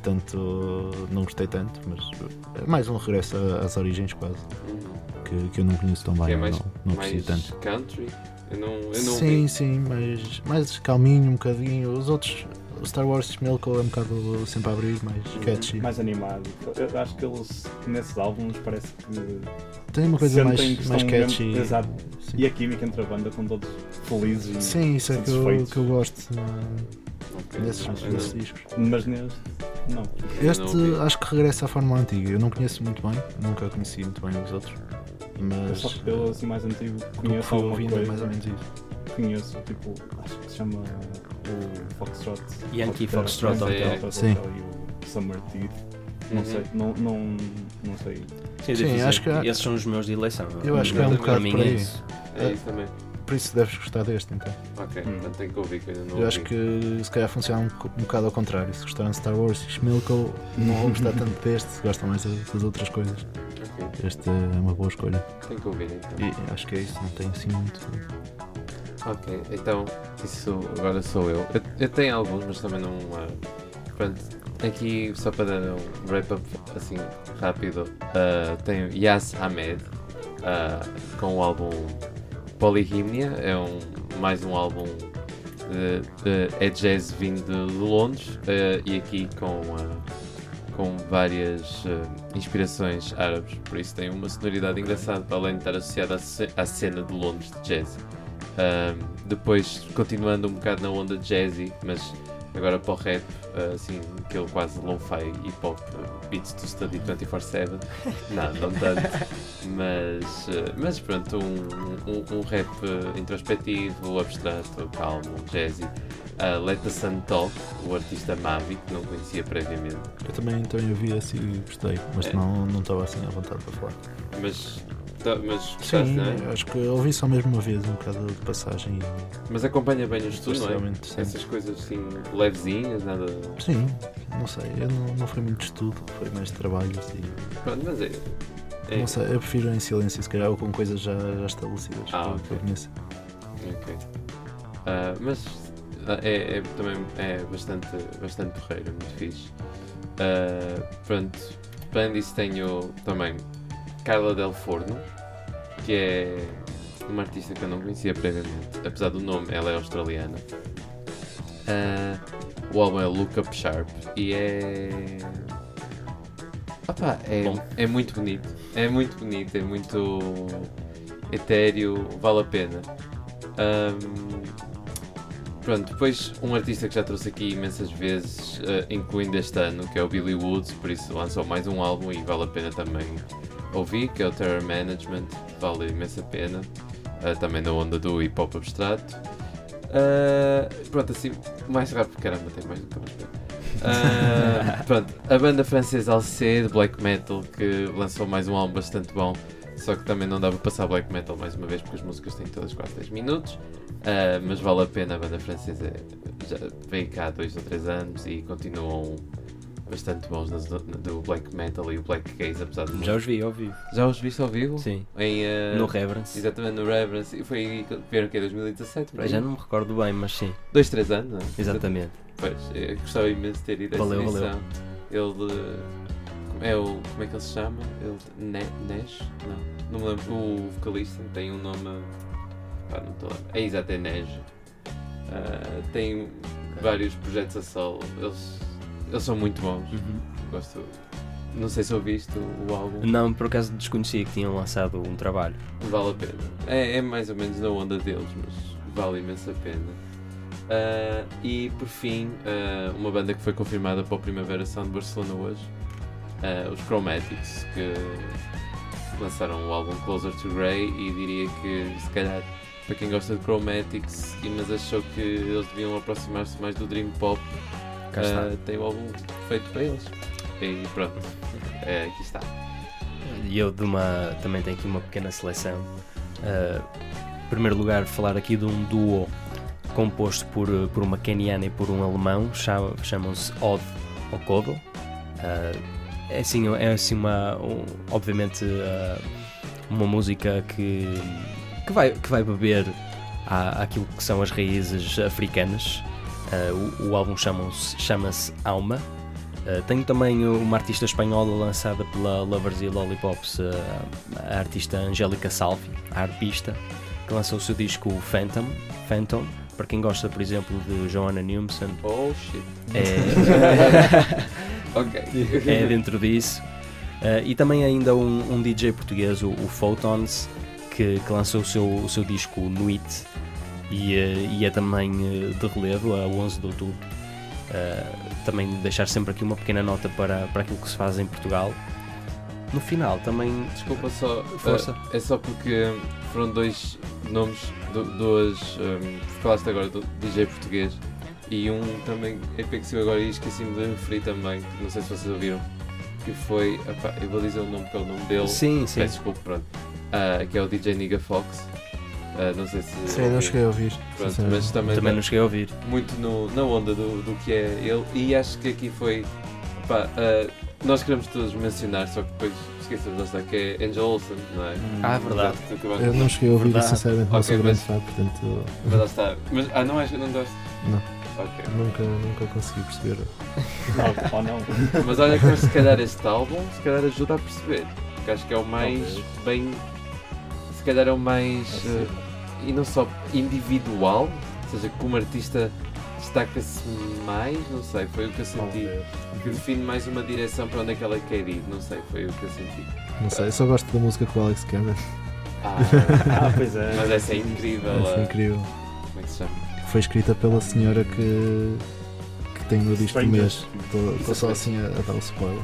Portanto, não gostei tanto, mas é mais um regresso às origens quase, Uhum. que, que eu não conheço tão bem, é mais, não, não mais tanto. country. Eu não, eu não sim, vi. sim, mas mais calminho um bocadinho. Os outros, o Star Wars Milko é um bocado sempre a abrir, mais catchy. Mais animado. Eu acho que eles, nesses álbuns, parece que Tem uma coisa mais, mais catchy. mesmo- Exato. Sim. E a química entre a banda com todos felizes e Sim, isso é que eu, que eu gosto Ok. desses, acho desses que- discos. Mas neste, não. Eu Este não acho que regressa à forma antiga. Eu não conheço muito bem, nunca conheci muito bem os outros. Eu Mas só que eu, assim, mais antigo, conheço fui ouvindo é coisa. mais ou menos isso. Conheço, tipo, acho que se chama o Foxtrot. Yankee Foxtrot Hotel. Foxtrot Sim. E o Summer Teeth. Não Uhum. sei, não, não, não sei. Sim, Sim, devo dizer acho que há- Esses são os meus de eleição. Eu acho que é um Para bocado mim por é isso. É isso também. Por isso deves gostar deste então. Ok, Hum. então tenho que ouvir que eu ainda não Eu acho que se calhar funciona um, um bocado ao contrário. Se gostaram de Star Wars e Schmilko, não vão gostar tanto deste, se gostam mais das outras coisas. Ok, Esta é uma boa escolha. tenho que ouvir então. E acho que é isso, não tem assim muito. Ok, então isso agora sou eu. Eu, eu tenho alguns, mas também não. ah, pronto, aqui só para dar um wrap-up assim rápido, ah, tenho Yas Ahmed ah, com o álbum Polyhymnia, é um, mais um álbum é jazz vindo de Londres ah, e aqui com, ah, com várias ah, inspirações árabes, por isso tem uma sonoridade engraçada para além de estar associada à ce- à cena de Londres de jazz. Depois, continuando um bocado na onda jazzy, mas agora para o rap, uh, assim, aquele quase lo-fi hip hop, uh, beats to study 24-7. [laughs] não, não tanto. Mas, uh, mas pronto, um, um, um rap introspectivo, abstrato, calmo, jazzy. Uh, Let the Sun Talk, o artista Mavi, que não conhecia previamente. Eu também, também ouvi esse e gostei, mas É. não não estava assim à vontade para falar. Mas, tá- mas gostaste, Sim, não é? acho que ouvi só mesmo uma vez, um bocado de passagem. Mas acompanha bem o estudo, não é? Essas coisas assim levezinhas, nada. Sim, não sei, eu não, não foi muito estudo, foi mais de trabalhos e. Pronto, mas é. é- Não sei, eu prefiro em silêncio, se calhar, ou com coisas já, já estabelecidas Ah, que, eu- ok. que eu conheço. Ok. Ah, mas ah, é, é também é bastante, bastante porreiro, muito fixe. Ah, pronto, para disso tenho também Carla Del Forno, que é uma artista que eu não conhecia previamente, apesar do nome, ela é australiana. Ah, o álbum é Look Up Sharp e é. Opa, é, é muito bonito. É muito bonito, é muito etéreo, vale a pena. Ahm, pronto, depois um artista que já trouxe aqui imensas vezes, eh, incluindo este ano, que é o Billy Woods, por isso lançou mais um álbum e vale a pena também ouvir, que é o Terror Management, vale imensa pena. Ah, também na onda do hip hop abstrato. Ah, pronto, assim, mais rápido, caramba, tem mais do que. Ah, [laughs] pronto, a banda francesa Alcé de black metal que lançou mais um álbum bastante bom, só que também não dá para passar black metal mais uma vez porque as músicas têm todas quase 10 minutos, Ah, mas vale a pena. A banda francesa já veio cá há 2 ou 3 anos e continuam bastante bons nas- do black metal e o black gaze, apesar de Já os vi ao vivo. já os viste ao vivo? Sim. Em, ah, No Reverence. Exatamente, no Reverence. E foi que é 2017, por aí? Já não me recordo bem, mas sim. 2, 3 anos, não é? Exatamente. Pois, eu gostava imenso de ter ido a essa Valeu. Ele. como É o. Como é que ele se chama? Ele. Ne, Nesh? Não. Não me lembro. O vocalista tem um nome. Pá, não estou a. É exato, é Neж. Ah, tem vários projetos a solo. Eles, eles são muito bons. Uhum. Gosto. Não sei se ouviste o álbum. Não, por acaso desconhecia que tinham lançado um trabalho. Vale a pena. É, é mais ou menos na onda deles, mas vale imenso a pena. Ah, e por fim, ah, uma banda que foi confirmada para o Primavera Sound de Barcelona hoje, ah, os Chromatics, que lançaram o álbum Closer to Grey e diria que se calhar para quem gosta de Chromatics, mas achou que eles deviam aproximar-se mais do Dream Pop, Ah, tem o álbum feito para eles. E pronto, é, aqui está. E eu de uma, também tenho aqui uma pequena seleção. Uh, em primeiro lugar, falar aqui de um duo composto por, uh, por uma keniana e por um alemão, cha- chamam-se Odd Okodo. Uh, é assim, é assim uma, um- obviamente, uh, uma música que, que, vai, que vai beber à, àquilo que são as raízes africanas. Uh, o, o álbum chama-se Alma. Uh, tenho também uma artista espanhola lançada pela Lovers e Lollipops, uh, a artista Angélica Salvi, a arpista, que lançou o seu disco Phantom, Phantom. Para quem gosta, por exemplo, de Joanna Newsom, Oh shit. é, [laughs] ok. é dentro disso. Uh, e também ainda um, um DJ português, o, o Photons, que, que lançou o seu, o seu disco Nuit e, uh, e é também uh, de relevo a 11 de outubro. Uh, também deixar sempre aqui uma pequena nota para, para aquilo que se faz em Portugal. No final também. Desculpa só, Força. uh, é só porque foram dois nomes, du- duas. Um, falaste agora do DJ português e um também é que saiu agora e esqueci-me de referir também, não sei se vocês ouviram, que foi. epá, eu vou dizer o nome que é o nome dele. Sim, sim. Peço desculpa, pronto. Ah, que é o DJ Niga Fox. Ah, não sei se. Sim, não cheguei a ouvir. Pronto, mas também, Também não cheguei a ouvir. muito no- na onda do, do que é ele e acho que aqui foi pá, ah, nós queremos todos mencionar, só que depois esqueci-me de que é Angel Olsen, não é? Ah, verdade. Tu- tu- Eu não cheguei a ouvir Verdade. sinceramente não Ok, sou grande mas- fã, portanto Mas lá está. Mas, ah, não és, não gosto. Não. Ok. nunca, nunca consegui perceber. Não, ou não. [laughs] Mas olha que se calhar este álbum se calhar ajuda a perceber. Porque acho que é o mais Talvez. bem. Se calhar é o mais. eh, e não só individual, ou seja, como artista destaca-se mais, não sei, foi o que eu senti. Que define mais uma direção para onde é que ela quer ir, não sei, foi o que eu senti. Não sei, eu só gosto da música com o Alex Cameron. Ah, [laughs] Ah, pois é. mas essa é incrível. Essa é a- incrível. Como é que se chama? Foi escrita pela senhora que, que tem o disco do mês. Estou só assim a, a dar o spoiler.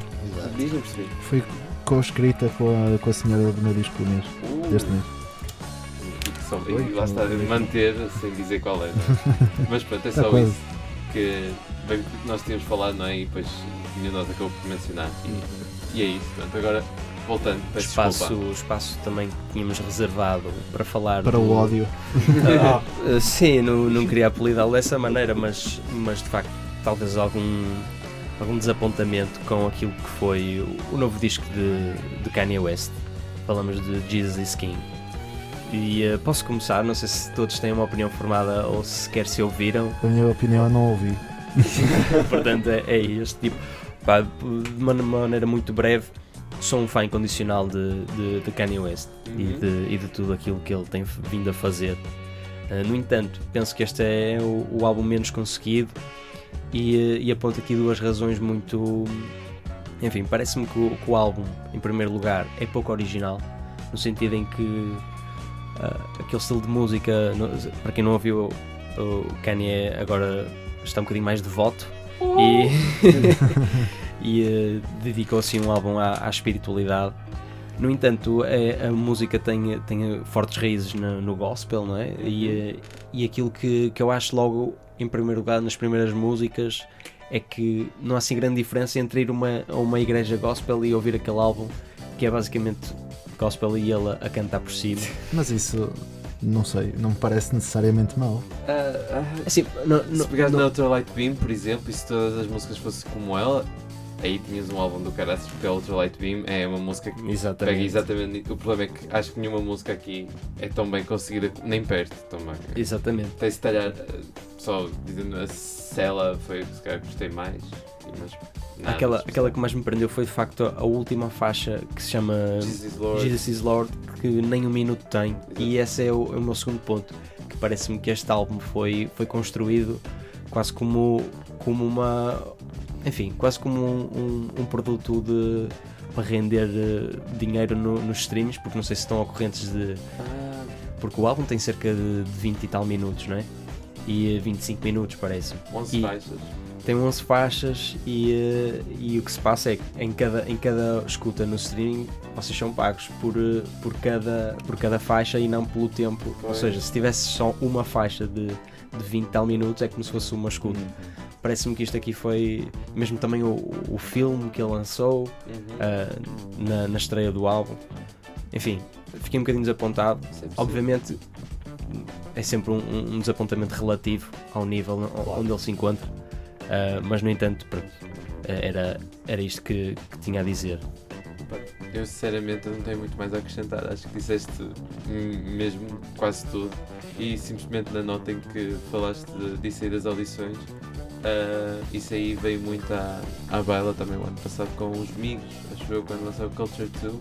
Diz, não percebi. Foi co-escrita com a, com a senhora do meu disco do mês, Uh, deste mês. E Oi, e lá está, manter sem dizer qual é. não é? [laughs] Mas pronto, é Está só isso que bem, que nós tínhamos falado, não é? E depois nenhum nós acabou por mencionar. E, e é isso, pronto. Agora, voltando, peço espaço, desculpa. espaço também que tínhamos reservado para falar Para do- o ódio. Ah, [laughs] ah, sim, não, não queria apelidá-lo dessa maneira, mas, mas de facto, talvez algum, algum desapontamento com aquilo que foi o, o novo disco de, de Kanye West. Falamos de Jesus is King. E ah, posso começar, não sei se todos têm uma opinião formada ou se sequer se ouviram. A minha opinião eu não ouvi. [laughs] Portanto, é, é este tipo. Pá, de uma maneira muito breve, sou um fã incondicional de, de, de Kanye West e, Uhum. de, e de tudo aquilo que ele tem vindo a fazer. Uh, no entanto, penso que este é o, o álbum menos conseguido e, uh, e aponto aqui duas razões muito. Enfim, parece-me que, que o álbum, em primeiro lugar, é pouco original, no sentido em que uh, aquele estilo de música, no- para quem não ouviu, o Kanye agora está um bocadinho mais devoto e, [laughs] e eh, dedicou assim um álbum à, à espiritualidade. No entanto, é- a música tem, tem fortes raízes no, no gospel, não é? E, eh, e aquilo que, que eu acho logo, em primeiro lugar, nas primeiras músicas, é que não há assim grande diferença entre ir uma, a uma igreja gospel e ouvir aquele álbum, que é basicamente gospel e ele a, cantar por cima. [laughs] Mas isso, não sei, não me parece necessariamente mau. Ah, ah, Assim, não, se pegares na Ultralight Beam, por exemplo, e se todas as músicas fossem como ela, aí tinhas um álbum do caraças, porque a Ultralight Beam é uma música que Exatamente. pega exatamente. O problema é que acho que nenhuma música aqui é tão bem conseguida, nem perto também. Exatamente. Tem se calhar, eh, só dizendo, a Cela foi o que se calhar gostei mais, mas nada Aquela, aquela que mais me prendeu foi de facto a última faixa que se chama Jesus is Lord. Jesus is Lord, que nem um minuto tem. E esse é o, é o meu segundo ponto. Que parece-me que este álbum foi, foi construído quase como, como uma. Enfim, quase como um, um, um produto de, para render eh, dinheiro no- nos streams, porque não sei se estão ocorrentes de. Ah, Porque o álbum tem cerca de 20 e tal minutos, não é? E eh, 25 minutos, parece. 11 E- faixas. Tem 11 faixas e, eh, e o que se passa é que em cada, em cada escuta no streaming vocês são pagos por, eh, por, cada, por cada faixa e não pelo tempo. Ou seja, se tivesse só uma faixa de, de 20 e tal minutos é como se fosse uma escuta. Parece-me que isto aqui foi mesmo também o, o filme que ele lançou Uhum. ah, na, na estreia do álbum. Enfim, fiquei um bocadinho desapontado. Sempre Obviamente é sempre um, um desapontamento relativo ao nível onde ele se encontra, Ah, mas no entanto, pronto, eh, era, era isto que, que tinha a dizer. Eu sinceramente não tenho muito mais a acrescentar. Acho que disseste mesmo quase tudo. E simplesmente na nota em que falaste disso aí das audições, ah, isso aí veio muito à, à baila também o ano passado com os Migos, acho eu, quando lançou Culture 2,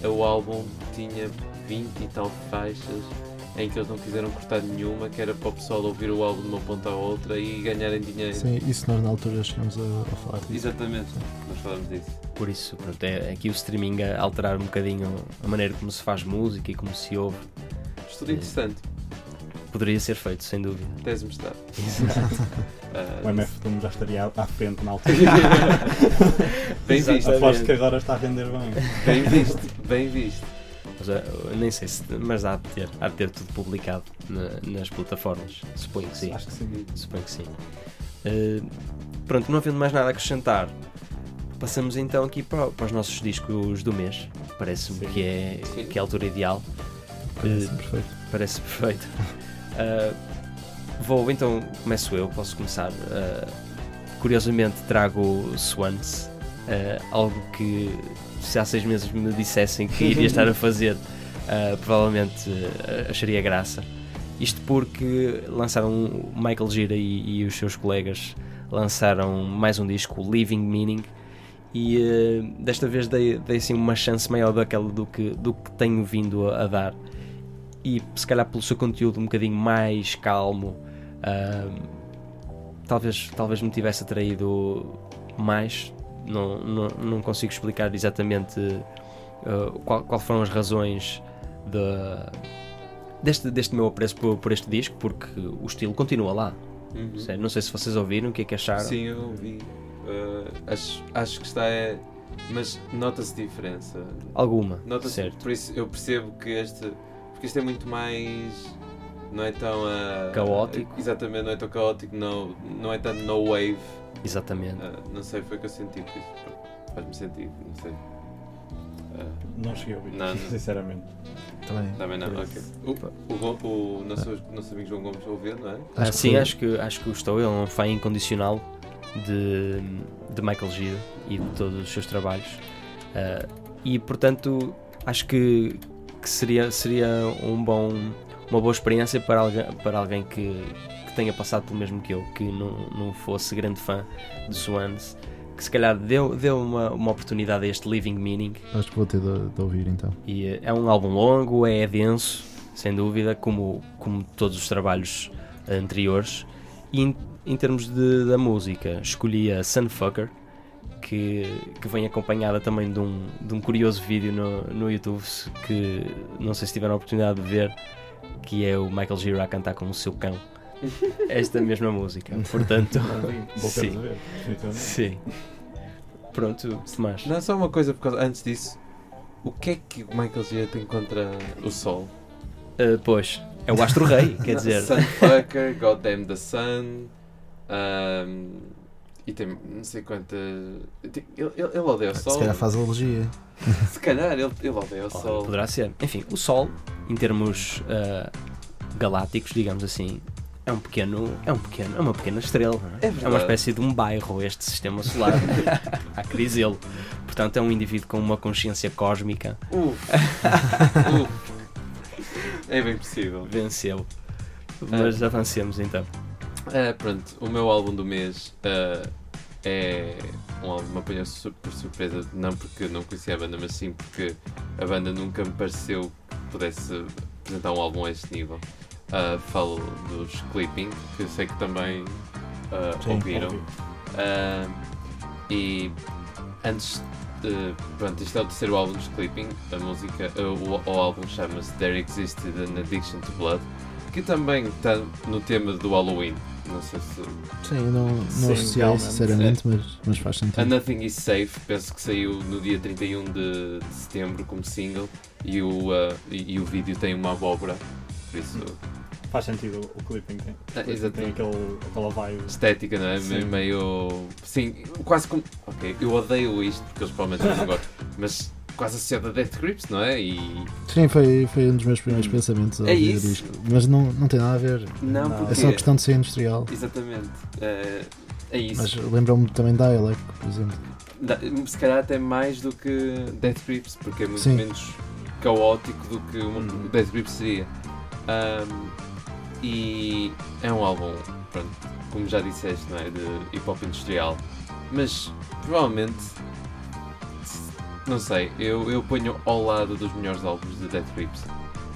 que o álbum tinha 20 e tal faixas em que eles não quiseram cortar nenhuma, que era para o pessoal ouvir o álbum de uma ponta à outra e ganharem dinheiro. Sim, isso nós na altura chegamos a, a falar disso. Exatamente, nós falamos disso. Por isso, pronto, é aqui o streaming a alterar um bocadinho a maneira como se faz música e como se ouve. Estudo interessante, Poderia ser feito, sem dúvida. tese mestrado. Ah, [laughs] O MF já estaria à- à frente na altura. [laughs] Bem visto, Aposto que agora está a render bem. bem visto, bem visto. Mas, eh, nem sei se. Mas há de ter, há de ter tudo publicado na- nas plataformas. Suponho que sim. Acho que sim. Suponho que sim. Eh, pronto, não havendo mais nada a acrescentar, passamos então aqui para, para os nossos discos do mês. Parece-me que é, Sim. que é a altura ideal. Parece Eh, perfeito. Parece perfeito. Uh, [laughs] vou então, começo eu, posso começar. Uh, curiosamente trago Swans Uh, algo que se há seis meses me dissessem que iria estar a fazer, uh, [laughs] provavelmente uh, acharia graça. Isto porque lançaram o Michael Gira e, e os seus colegas lançaram mais um disco, Living Meaning, e uh, desta vez dei, dei assim, uma chance maior daquela do que, do que tenho vindo a, a dar. E se calhar pelo seu conteúdo um bocadinho mais calmo, talvez, talvez me tivesse atraído mais. Não, não, não consigo explicar exatamente uh, qual, qual foram as razões de, deste, deste meu apreço por, por este disco, porque o estilo continua lá. Uhum. Não sei se vocês ouviram, o que é que acharam? Sim, eu ouvi. Uh, acho, acho que está. É, mas nota-se diferença. Alguma, Nota-se. certo. Por isso eu percebo que este. Porque este é muito mais. Não é tão. uh, Caótico. Exatamente, não é tão caótico, não, não é tanto no wave. Exatamente. Uh, não sei, foi o que eu senti. Por isso pronto, faz-me sentido, não sei. Uh, Não cheguei a ouvir, Não, [laughs] não. sinceramente. Também. também não, ok. O, o, o nosso, nosso amigo João Gomes ouviu, não é? Ah, Acho sim, acho que, acho que gostou. Ele é um fã incondicional de, de Michael Gira e de todos os seus trabalhos. Ah, e portanto, acho que, que seria, seria um bom, uma boa experiência para alguém, para alguém que tenha passado pelo mesmo que eu, que não, não fosse grande fã de Swans. Que se calhar deu, deu uma, uma oportunidade a este Living Meaning. Acho que vou ter de, de ouvir então. E eh, é um álbum longo, é denso, sem dúvida, como, como todos os trabalhos anteriores. E em, em termos de, da música, escolhi a Sunfucker, que, que vem acompanhada também de um, de um curioso vídeo no, no YouTube que não sei se tiveram a oportunidade de ver, que é o Michael Gira a cantar com o seu cão. Esta mesma música. Portanto, sim. ver, sim. Pronto, Tomás. Não, só uma coisa, por causa, antes disso. O que é que o Michael Gira tem contra o Sol? Uh, pois, é o Astro Rei, quer [laughs] dizer. Sunfucker, Goddamn the Sun. ahm, e tem não sei quantas. Ele, ele, ele odeia o Sol. Se calhar faz alergia. [laughs] Se calhar ele, ele odeia o Sol. Poderá ser. Enfim, o Sol, em termos ah, galácticos, digamos assim, é um pequeno, é um pequeno, é uma pequena estrela. não É É, uma espécie de um bairro este sistema solar. [laughs] Há que dizê-lo. Portanto, é um indivíduo com uma consciência cósmica. Uf. [laughs] Uf. É bem possível. Venceu. Mas avancemos então. Ah, pronto, o meu álbum do mês ah, é um álbum que me apanhou por surpresa, não porque não conhecia a banda, mas sim porque a banda nunca me pareceu que pudesse apresentar um álbum a este nível. Ah, falo dos Clipping, que eu sei que também ah, Sim, ouviram. ouvi. Ah, e antes de. Pronto, isto é o terceiro álbum dos Clipping. A música, o, o álbum chama-se There Existed an Addiction to Blood, que também está no tema do Halloween. Não sei se. Sim, eu não, não Sim, associei sinceramente, mas, mas faz A sentido. Nothing is Safe, penso que saiu no dia 31 de, de setembro como single e o, e, e o vídeo tem uma abóbora, por isso. Faz sentido o clipping tem. Ah, O clipping exato. tem aquele, aquela vibe. Estética, não é? Sim. Meio. Sim, quase como. Ok, eu odeio isto porque eles provavelmente não gostam, [laughs] mas quase associado a Death Grips, não é? E. Sim, foi, foi um dos meus primeiros pensamentos ao É ouvir o isso. disco. Mas não, não tem nada a ver. Não, Não. porque. É só questão de ser industrial. Exatamente. É, é isso. Mas lembra-me também da Dialect, por exemplo. Da- Se calhar até mais do que Death Grips, porque é muito Sim. menos caótico do que um Hum. Death Grips seria. Ahm, e é um álbum, pronto, como já disseste, não é? De hip hop industrial. Mas provavelmente, não sei, eu, eu ponho ao lado dos melhores álbuns de Death Grips.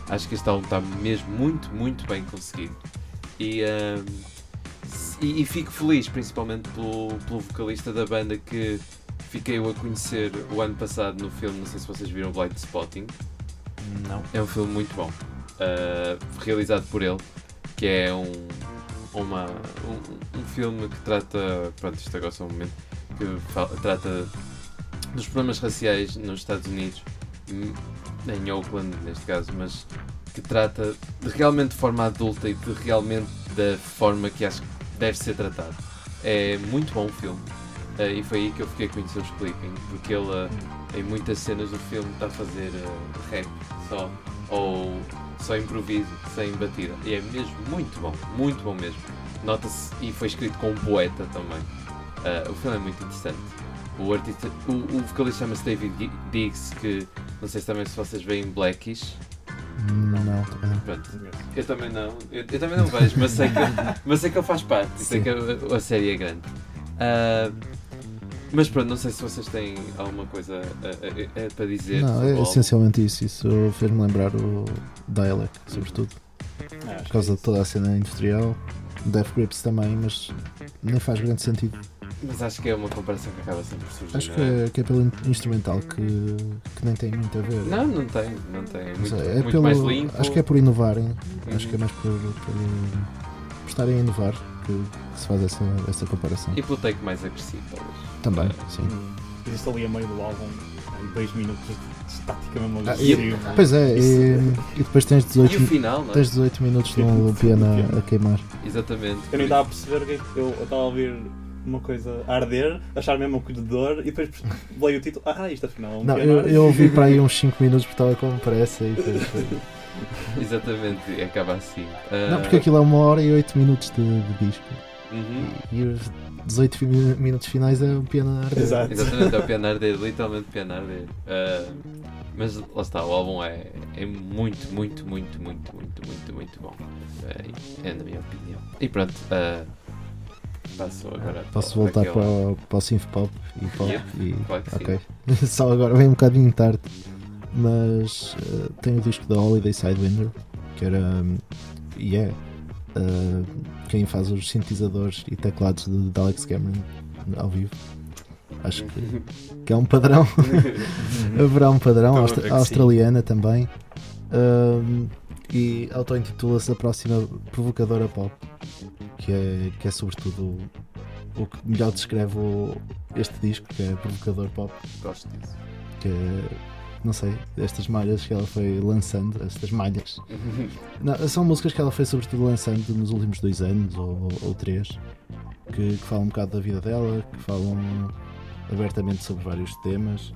Acho que este álbum está mesmo muito, muito bem conseguido. E, ahm, e, e fico feliz, principalmente pelo, pelo vocalista da banda que fiquei a conhecer o ano passado no filme, não sei se vocês viram Blind Spotting. Não. É um filme muito bom, uh, realizado por ele, que é um, uma, um, um filme que trata, pronto, isto agora só um momento, que fala- trata dos problemas raciais nos Estados Unidos, hum, em Oakland neste caso, mas que trata de realmente de forma adulta e de realmente da forma que acho que deve ser tratado. É muito bom o filme. Uh, e foi aí que eu fiquei a conhecer os Clipping, porque ele uh, em muitas cenas do filme está a fazer uh, rap só, ou só improviso, sem batida. E é mesmo muito bom, muito bom mesmo. Nota-se, e foi escrito com um poeta também. Uh, o filme é muito interessante. O artista, o, o vocalista chama-se David Diggs, que não sei se também se vocês veem Blackish. Não, também não. Pronto. Eu também não, eu, eu também não vejo, mas sei que, mas sei que ele faz parte, e sei Sim. que a, a série é grande. Ah, mas pronto, não sei se vocês têm alguma coisa a- a- a- para dizer. Não, é essencialmente isso. Isso fez-me lembrar o Dialect, sobretudo. Ah, Por causa é de toda a cena industrial. Death Grips também, mas nem faz grande sentido. Mas acho que é uma comparação que acaba sempre por surgir. Acho que é? é, que é pelo in- instrumental que, que nem tem muito a ver. Não, não tem, não tem. É muito, sei, é muito pelo- mais limpo. Acho que é por inovarem. Uhum. Acho que é mais por, por, por estarem a inovar que, que se faz essa, essa comparação. E pelo take mais agressivo, talvez. Também, Ah, sim. Hum, Existe ali a meio do álbum, em 2 minutos de estática mesmo Ah, agressivo. Pois é, Isso- e, e depois tens 18, E final, é? tens 18 minutos de um piano a, a queimar. Exatamente. Eu nem estava a perceber que eu eu estava a ouvir uma coisa a arder, achar mesmo o dor e depois leio o título, ah, isto afinal é um Não, piano eu, eu ouvi para aí uns 5 minutos porque estava com pressa e depois foi- [laughs] Exatamente, e acaba assim. Ah, Não, porque aquilo é uma hora e 8 minutos de, de disco. uhum. E os 18 fi- minutos finais é um piano arder. Exato. Exatamente, é o piano arder, literalmente piano a arder. Ah, mas lá está, o álbum é, é muito, muito, muito, muito, muito, muito, muito bom. É, é na minha opinião. E pronto, ah, passo agora. Posso para voltar aquele- para, o- para o synth pop e pop Yep, e claro que sim. ok. [laughs] Só agora vem um bocadinho tarde, mas eh, tem o disco da Holiday Sidewinder, que era hum, e é eh, quem faz os sintetizadores e teclados de, de Alex Cameron ao vivo. Acho que, que é um padrão. [laughs] Haverá um padrão, a austra- que australiana também. Hum, e auto-intitula-se a próxima provocadora pop, que é, que é sobretudo o, o que melhor descreve o- este disco, que é provocador pop, Gosto disso. que é, não sei, estas malhas que ela foi lançando, estas malhas. Não, são músicas que ela foi sobretudo lançando nos últimos dois anos ou, ou três, que, que falam um bocado da vida dela, que falam abertamente sobre vários temas.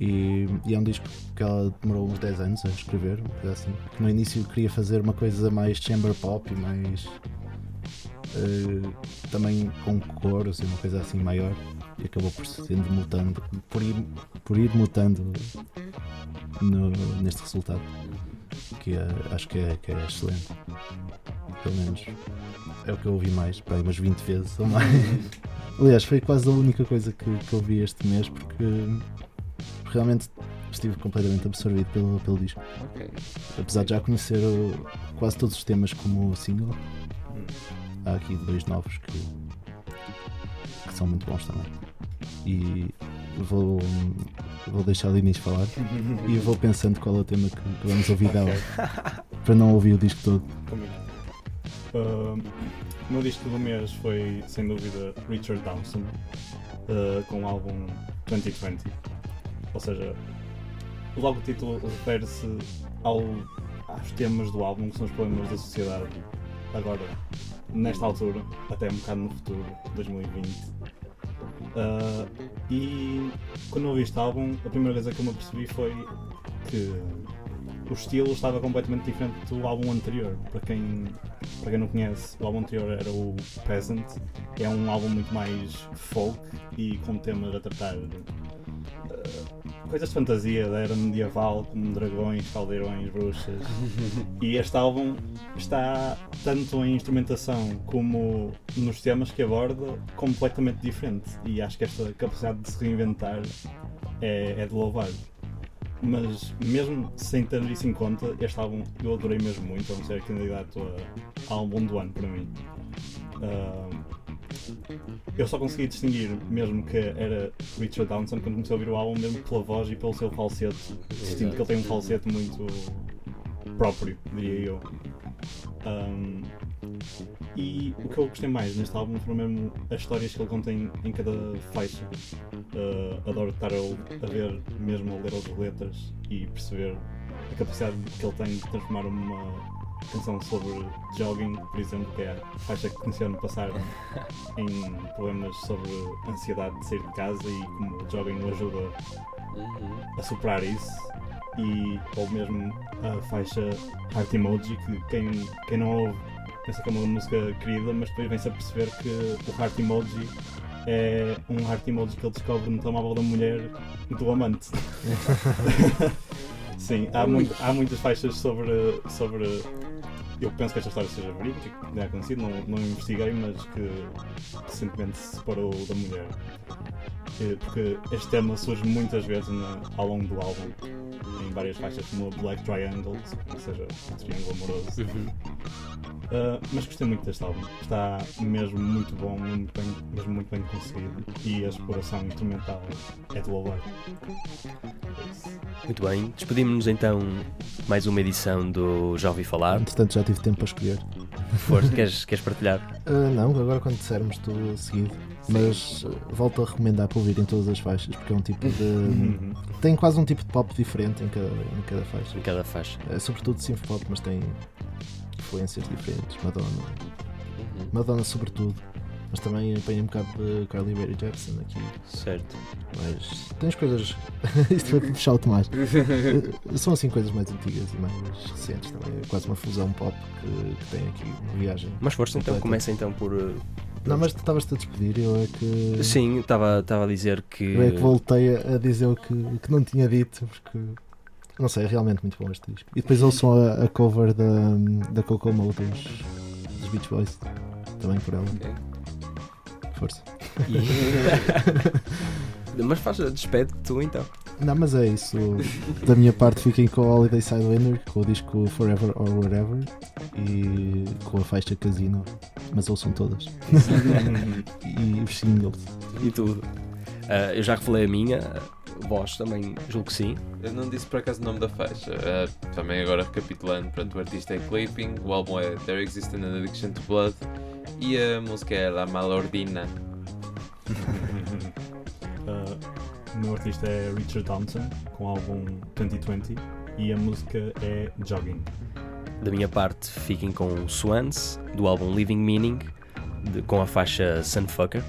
E, e é um disco que ela demorou uns 10 anos a escrever, coisa assim. Que no início queria fazer uma coisa mais chamber pop e mais. eh, também com cor, assim, uma coisa assim maior. E acabou por sendo mutando, por ir, por ir mutando no- neste resultado. Que é- acho que é, que é excelente. Pelo menos é o que eu ouvi mais, para aí umas 20 vezes ou mais. [laughs] Aliás, foi quase a única coisa que, que ouvi este mês porque realmente estive completamente absorvido pelo, pelo disco. Ok. Apesar de já conhecer o- quase todos os temas como single, há aqui dois novos que, que são muito bons também. E vou, vou deixar a Inês falar e vou pensando qual é o tema que, que vamos ouvir dela [laughs] para não ouvir o disco todo. Combinado. Ah, o meu disco do mês foi, sem dúvida, Richard Dawson, ah, com o álbum 2020. Ou seja, logo o título refere-se ao, aos temas do álbum, que são os problemas da sociedade, agora, nesta altura, até um bocado no futuro, 2020. Ah, e quando ouvi este álbum, a primeira coisa que eu me apercebi foi que o estilo estava completamente diferente do álbum anterior. Para quem, para quem não conhece, o álbum anterior era o Peasant, é um álbum muito mais folk e com temas a tratar eh, coisas de fantasia da era medieval, como dragões, caldeirões, bruxas. [laughs] e este álbum está tanto em instrumentação como nos temas que aborda completamente diferente. E acho que esta capacidade de se reinventar é, é de louvar. Mas mesmo sem ter isso em conta, este álbum eu adorei mesmo muito, vamos ser candidato a, a álbum do ano para mim. Ah, eu só consegui distinguir mesmo que era Richard Downson quando comecei a ouvir o álbum, mesmo pela voz e pelo seu falsete. Sinto que ele tem um falsete muito próprio, diria eu. Um, e o que eu gostei mais neste álbum foram mesmo as histórias que ele contém em cada faixa. Uh, adoro estar a, a ver, mesmo a ler as letras e perceber a capacidade que ele tem de transformar uma canção sobre jogging, por exemplo, que é a faixa que conheci ano passado, [laughs] em problemas sobre ansiedade de sair de casa e como o jogging o ajuda Uhum. a superar isso e ou mesmo a faixa Heart Emoji que quem, quem não ouve pensa que é uma música querida mas depois vem-se a perceber que o Heart Emoji é um heart emoji que ele descobre no telemóvel da mulher do amante. [laughs] [laughs] Sim, há, muito- há muitas faixas sobre, sobre. Eu penso que esta história seja verídica, que tenha acontecido, não, não investiguei, mas que recentemente se separou da mulher. Eh, Porque este tema surge muitas vezes na- ao longo do álbum, em várias faixas, como Black Triangle, ou seja, triângulo amoroso. Uh, mas gostei muito deste álbum. Está mesmo muito bom, muito bem, mesmo muito bem conseguido. E a exploração instrumental é de louvar. É isso. Muito bem, despedimos-nos então mais uma edição do Já Ouvi Falar. Entretanto, já tive tempo para escolher. Força, queres, queres partilhar? Ah, não, agora quando dissermos tudo seguido. Mas volto a recomendar para ouvirem todas as faixas, porque é um tipo de. Uhum. tem quase um tipo de pop diferente em cada, em cada faixa. Em cada faixa. É sobretudo synth pop, mas tem influências diferentes. Madonna, Uhum. Madonna sobretudo. Mas também apanha um bocado de Carly Rae Jepsen aqui. Certo. Mas tens coisas. [laughs] Isto foi puxar o Tomás. Eh, [laughs] São assim coisas mais antigas e mais recentes também. É quase uma fusão pop que, que tem aqui uma viagem. Mas força então, começa então por. uh, Não, mas tu estavas-te a despedir, eu é que. Sim, estava estava a dizer que. Eu é que voltei a, a dizer o que, o que não tinha dito, porque. Não sei, é realmente muito bom este disco. E depois ouçam a, a cover da, da Coco Mo dos, dos Beach Boys. Também por ela. Ok. Força. E- [laughs] Mas faz, despede tu então. Não, mas é isso. Da minha parte, fiquem com o Holiday Sidewinder, com o disco Forever or Whatever e com a faixa Casino. Mas ouçam todas. [laughs] e os singles. E tudo. Ah, eu já revelei a minha, vós também julgo que sim. Eu não disse por acaso o nome da faixa. Ah, também agora recapitulando, pronto, o artista é Clipping, o álbum é There Exists an Addiction to Blood e a música é La Malordina. [laughs] Uh, o meu artista é Richard Thompson, com o álbum 2020, e a música é Jogging. Da minha parte, fiquem com Swans, do álbum Living Meaning, de- com a faixa Sunfucker.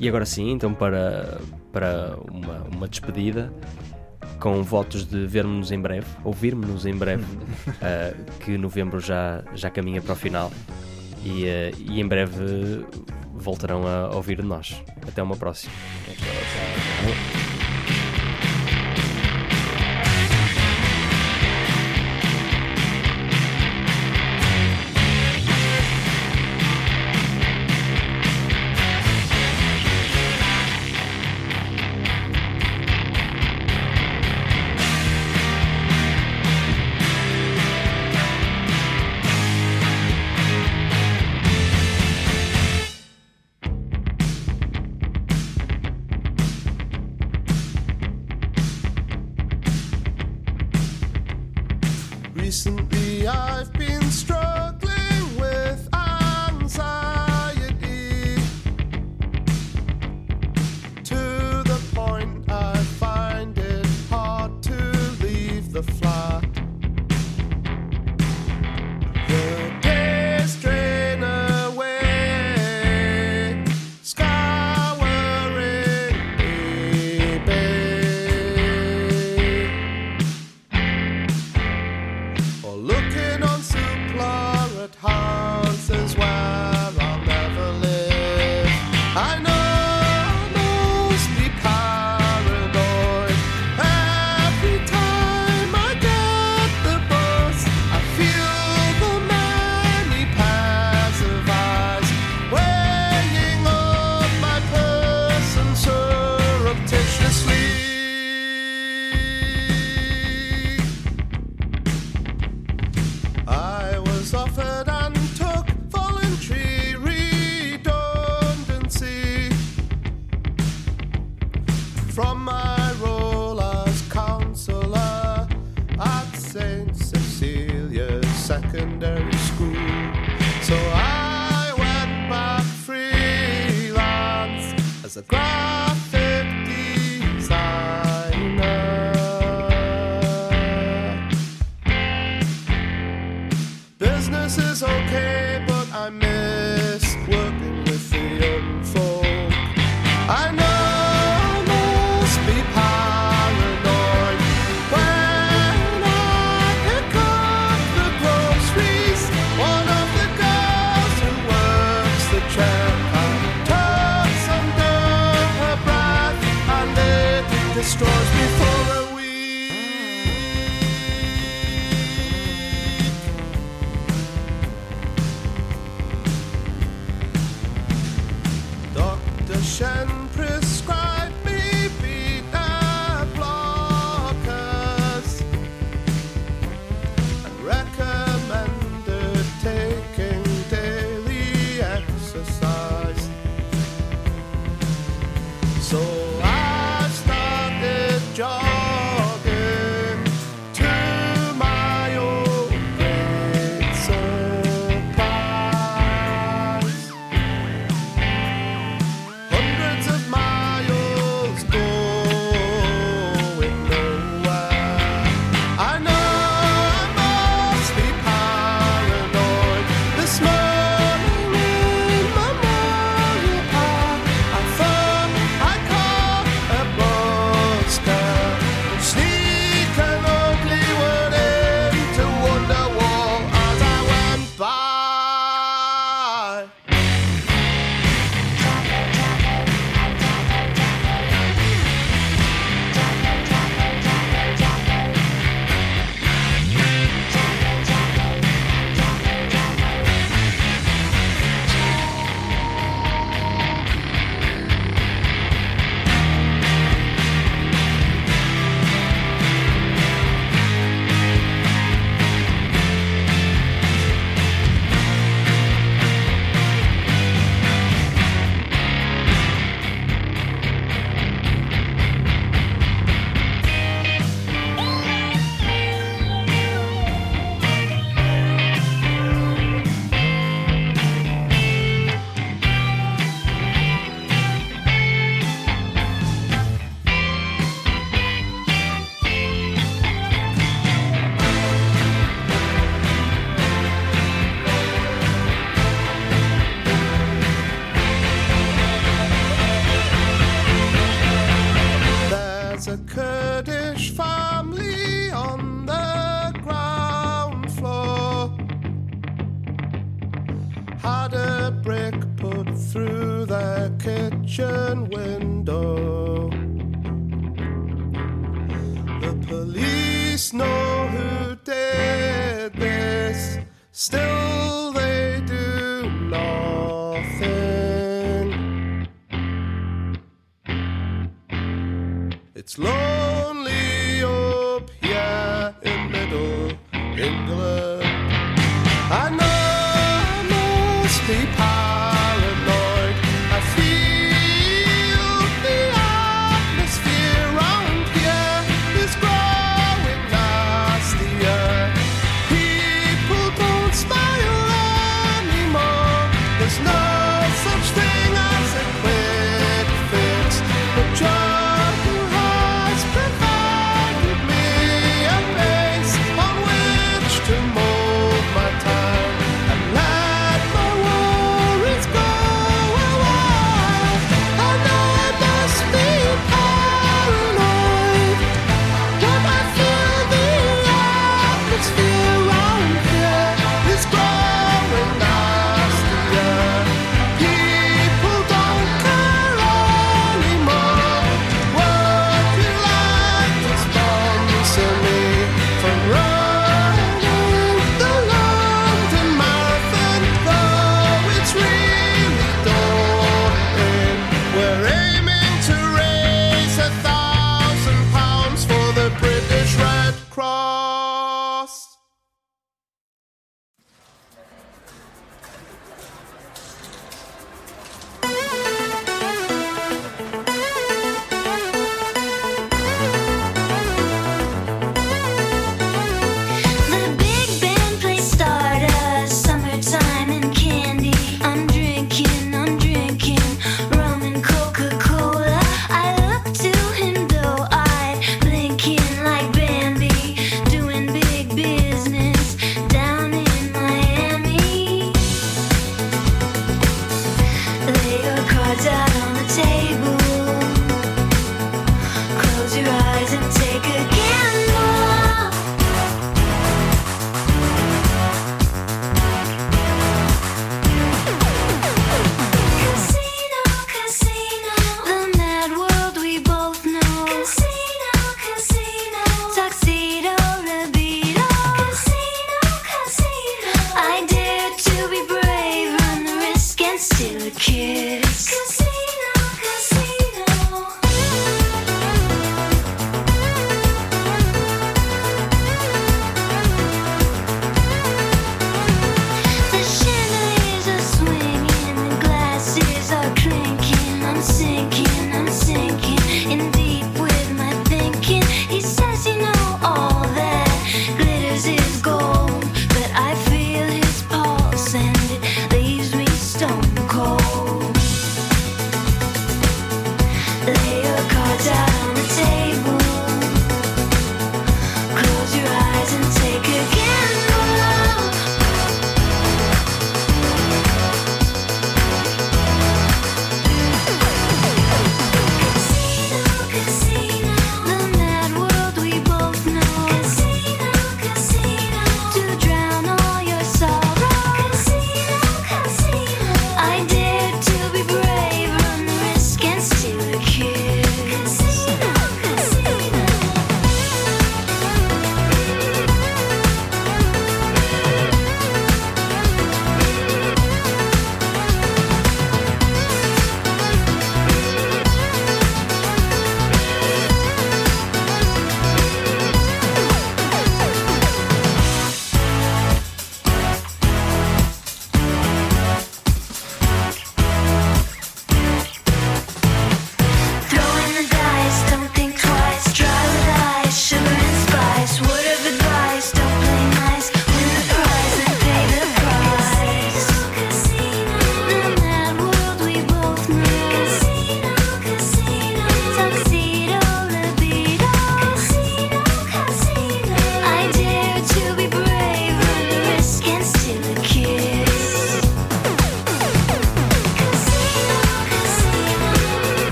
E agora sim, então para, para uma, uma despedida, com votos de vermos-nos em breve, ouvirmos-nos em breve, ah, [laughs] que novembro já, já caminha para o final. E, ah, e em breve voltarão a ouvir de nós. Até uma próxima. Recently,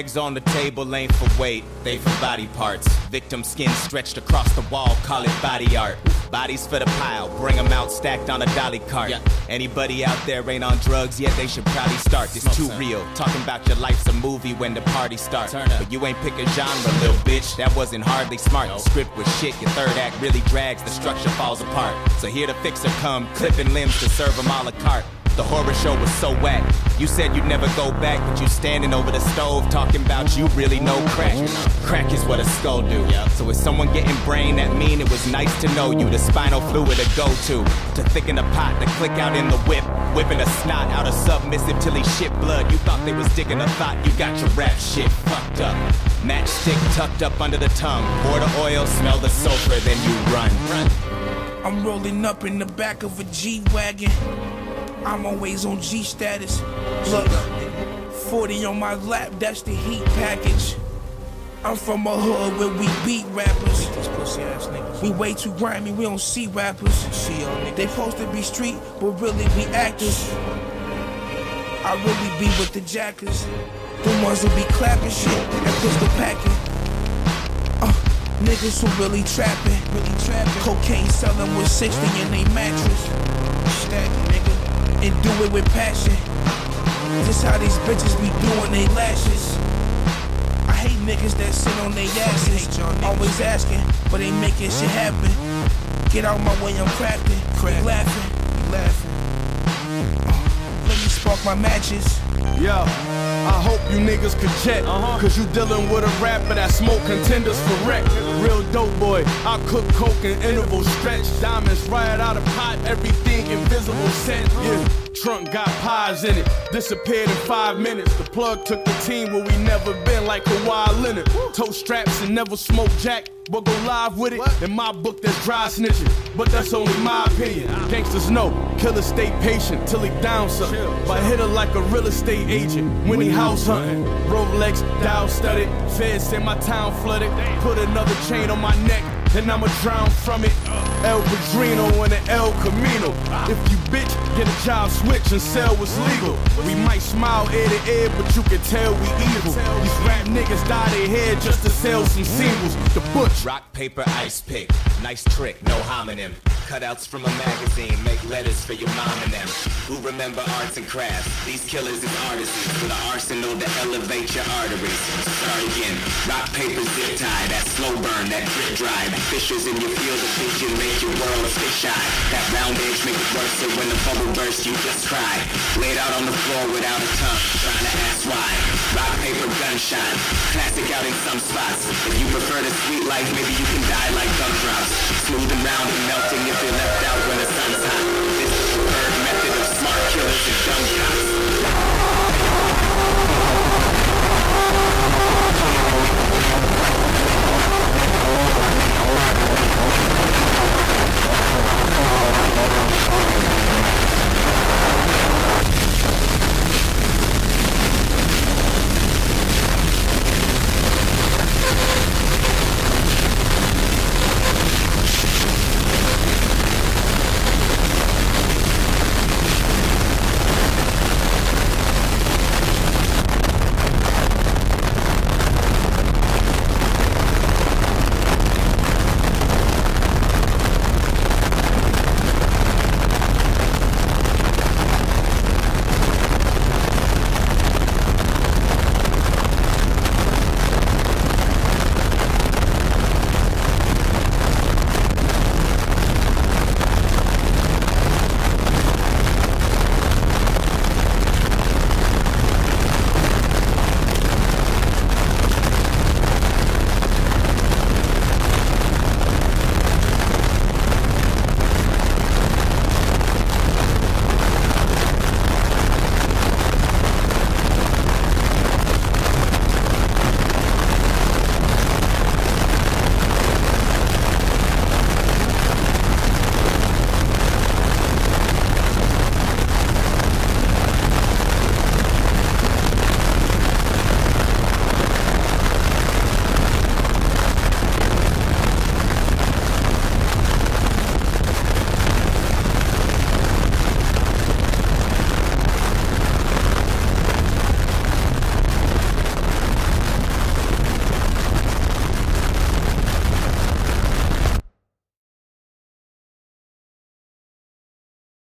bags on the table ain't for weight, they for body parts. Victim skin stretched across the wall, call it body art. Bodies for the pile, bring 'em out stacked on a dolly cart. Anybody out there ain't on drugs yet, they should probably start. This too real. Talking about your life's a movie when the party starts. But you ain't pick a genre, little bitch. That wasn't hardly smart. The script was shit. Your third act really drags, the structure falls apart. So here the fixer come, clipping limbs to serve 'em a la carte. The horror show was so whack. You said you'd never go back, but you standing over the stove talking about you really know crack. Crack is what a skull do. So if someone getting brain, that mean it was nice to know you. The spinal fluid to go to. To thicken the pot, to click out in the whip. Whipping a snot out of submissive till he shit blood. You thought they was digging a thought, you got your rap shit fucked up. Matchstick tucked up under the tongue. Pour the oil, smell the sulfur, then you run. Run. I'm rolling up in the back of a G Wagon. I'm always on G status. Look, 40 on my lap, that's the heat package. I'm from a hood where we beat rappers. These pussy ass niggas. We way too grimy, we don't see rappers. See They supposed to be street, but really be actors. I really be with the jackers. The ones who be clapping shit and pistol packing. Uh, niggas who really trapping, really trapping. Cocaine selling with 60 in they mattress. Stack, nigga, and do it with passion. This how these bitches be doing they lashes. I hate niggas that sit on their asses. Always asking, but they making shit happen. Get out my way, I'm crafting. Crack. laughing, laughing. Let me spark my matches. Yo, I hope you niggas could check. Uh-huh. Cause you dealing with a rapper that smoke contenders for wreck. Real dope boy, I cook coke in interval stretch. Diamonds right out of pot, everything invisible set. Yeah, trunk got pies in it. Disappeared in five minutes. The plug took the team where we never been, like Kawhi Leonard. Toe straps and never smoke jack. But go live with it. In my book, that's dry snitching. But that's only my opinion. Gangsters know, killers stay patient till he down something. But hit her like a real estate agent when he house hunting. Rolex, dial studded. Feds say my town flooded. Put another chain on my neck. And I'ma drown from it. El Padrino and the El Camino. If you bitch, get a job switch and sell what's legal. We might smile ear to ear, but you can tell we evil. These rap niggas dye their hair just to sell some singles. The butch. Rock, paper, ice pick. Nice trick, no homonym. Cutouts from a magazine, make letters for your mom and them. Who remember arts and crafts? These killers is artisans with an arsenal to elevate your arteries. Start again. Rock, paper, zip tie, that slow burn, that drip dry. The fissures in your field of vision make your world fish eye. That round edge make it worse, so when the bubble bursts, you just cry. Laid out on the floor without a tongue, trying to ask why. Rock, paper, gunshot. Classic out in some spots. If you prefer the sweet life, maybe you can die like gumdrops smooth round and melting if you're left out when the sun's hot. This is the third method of smart killers and dumb cops. Oh,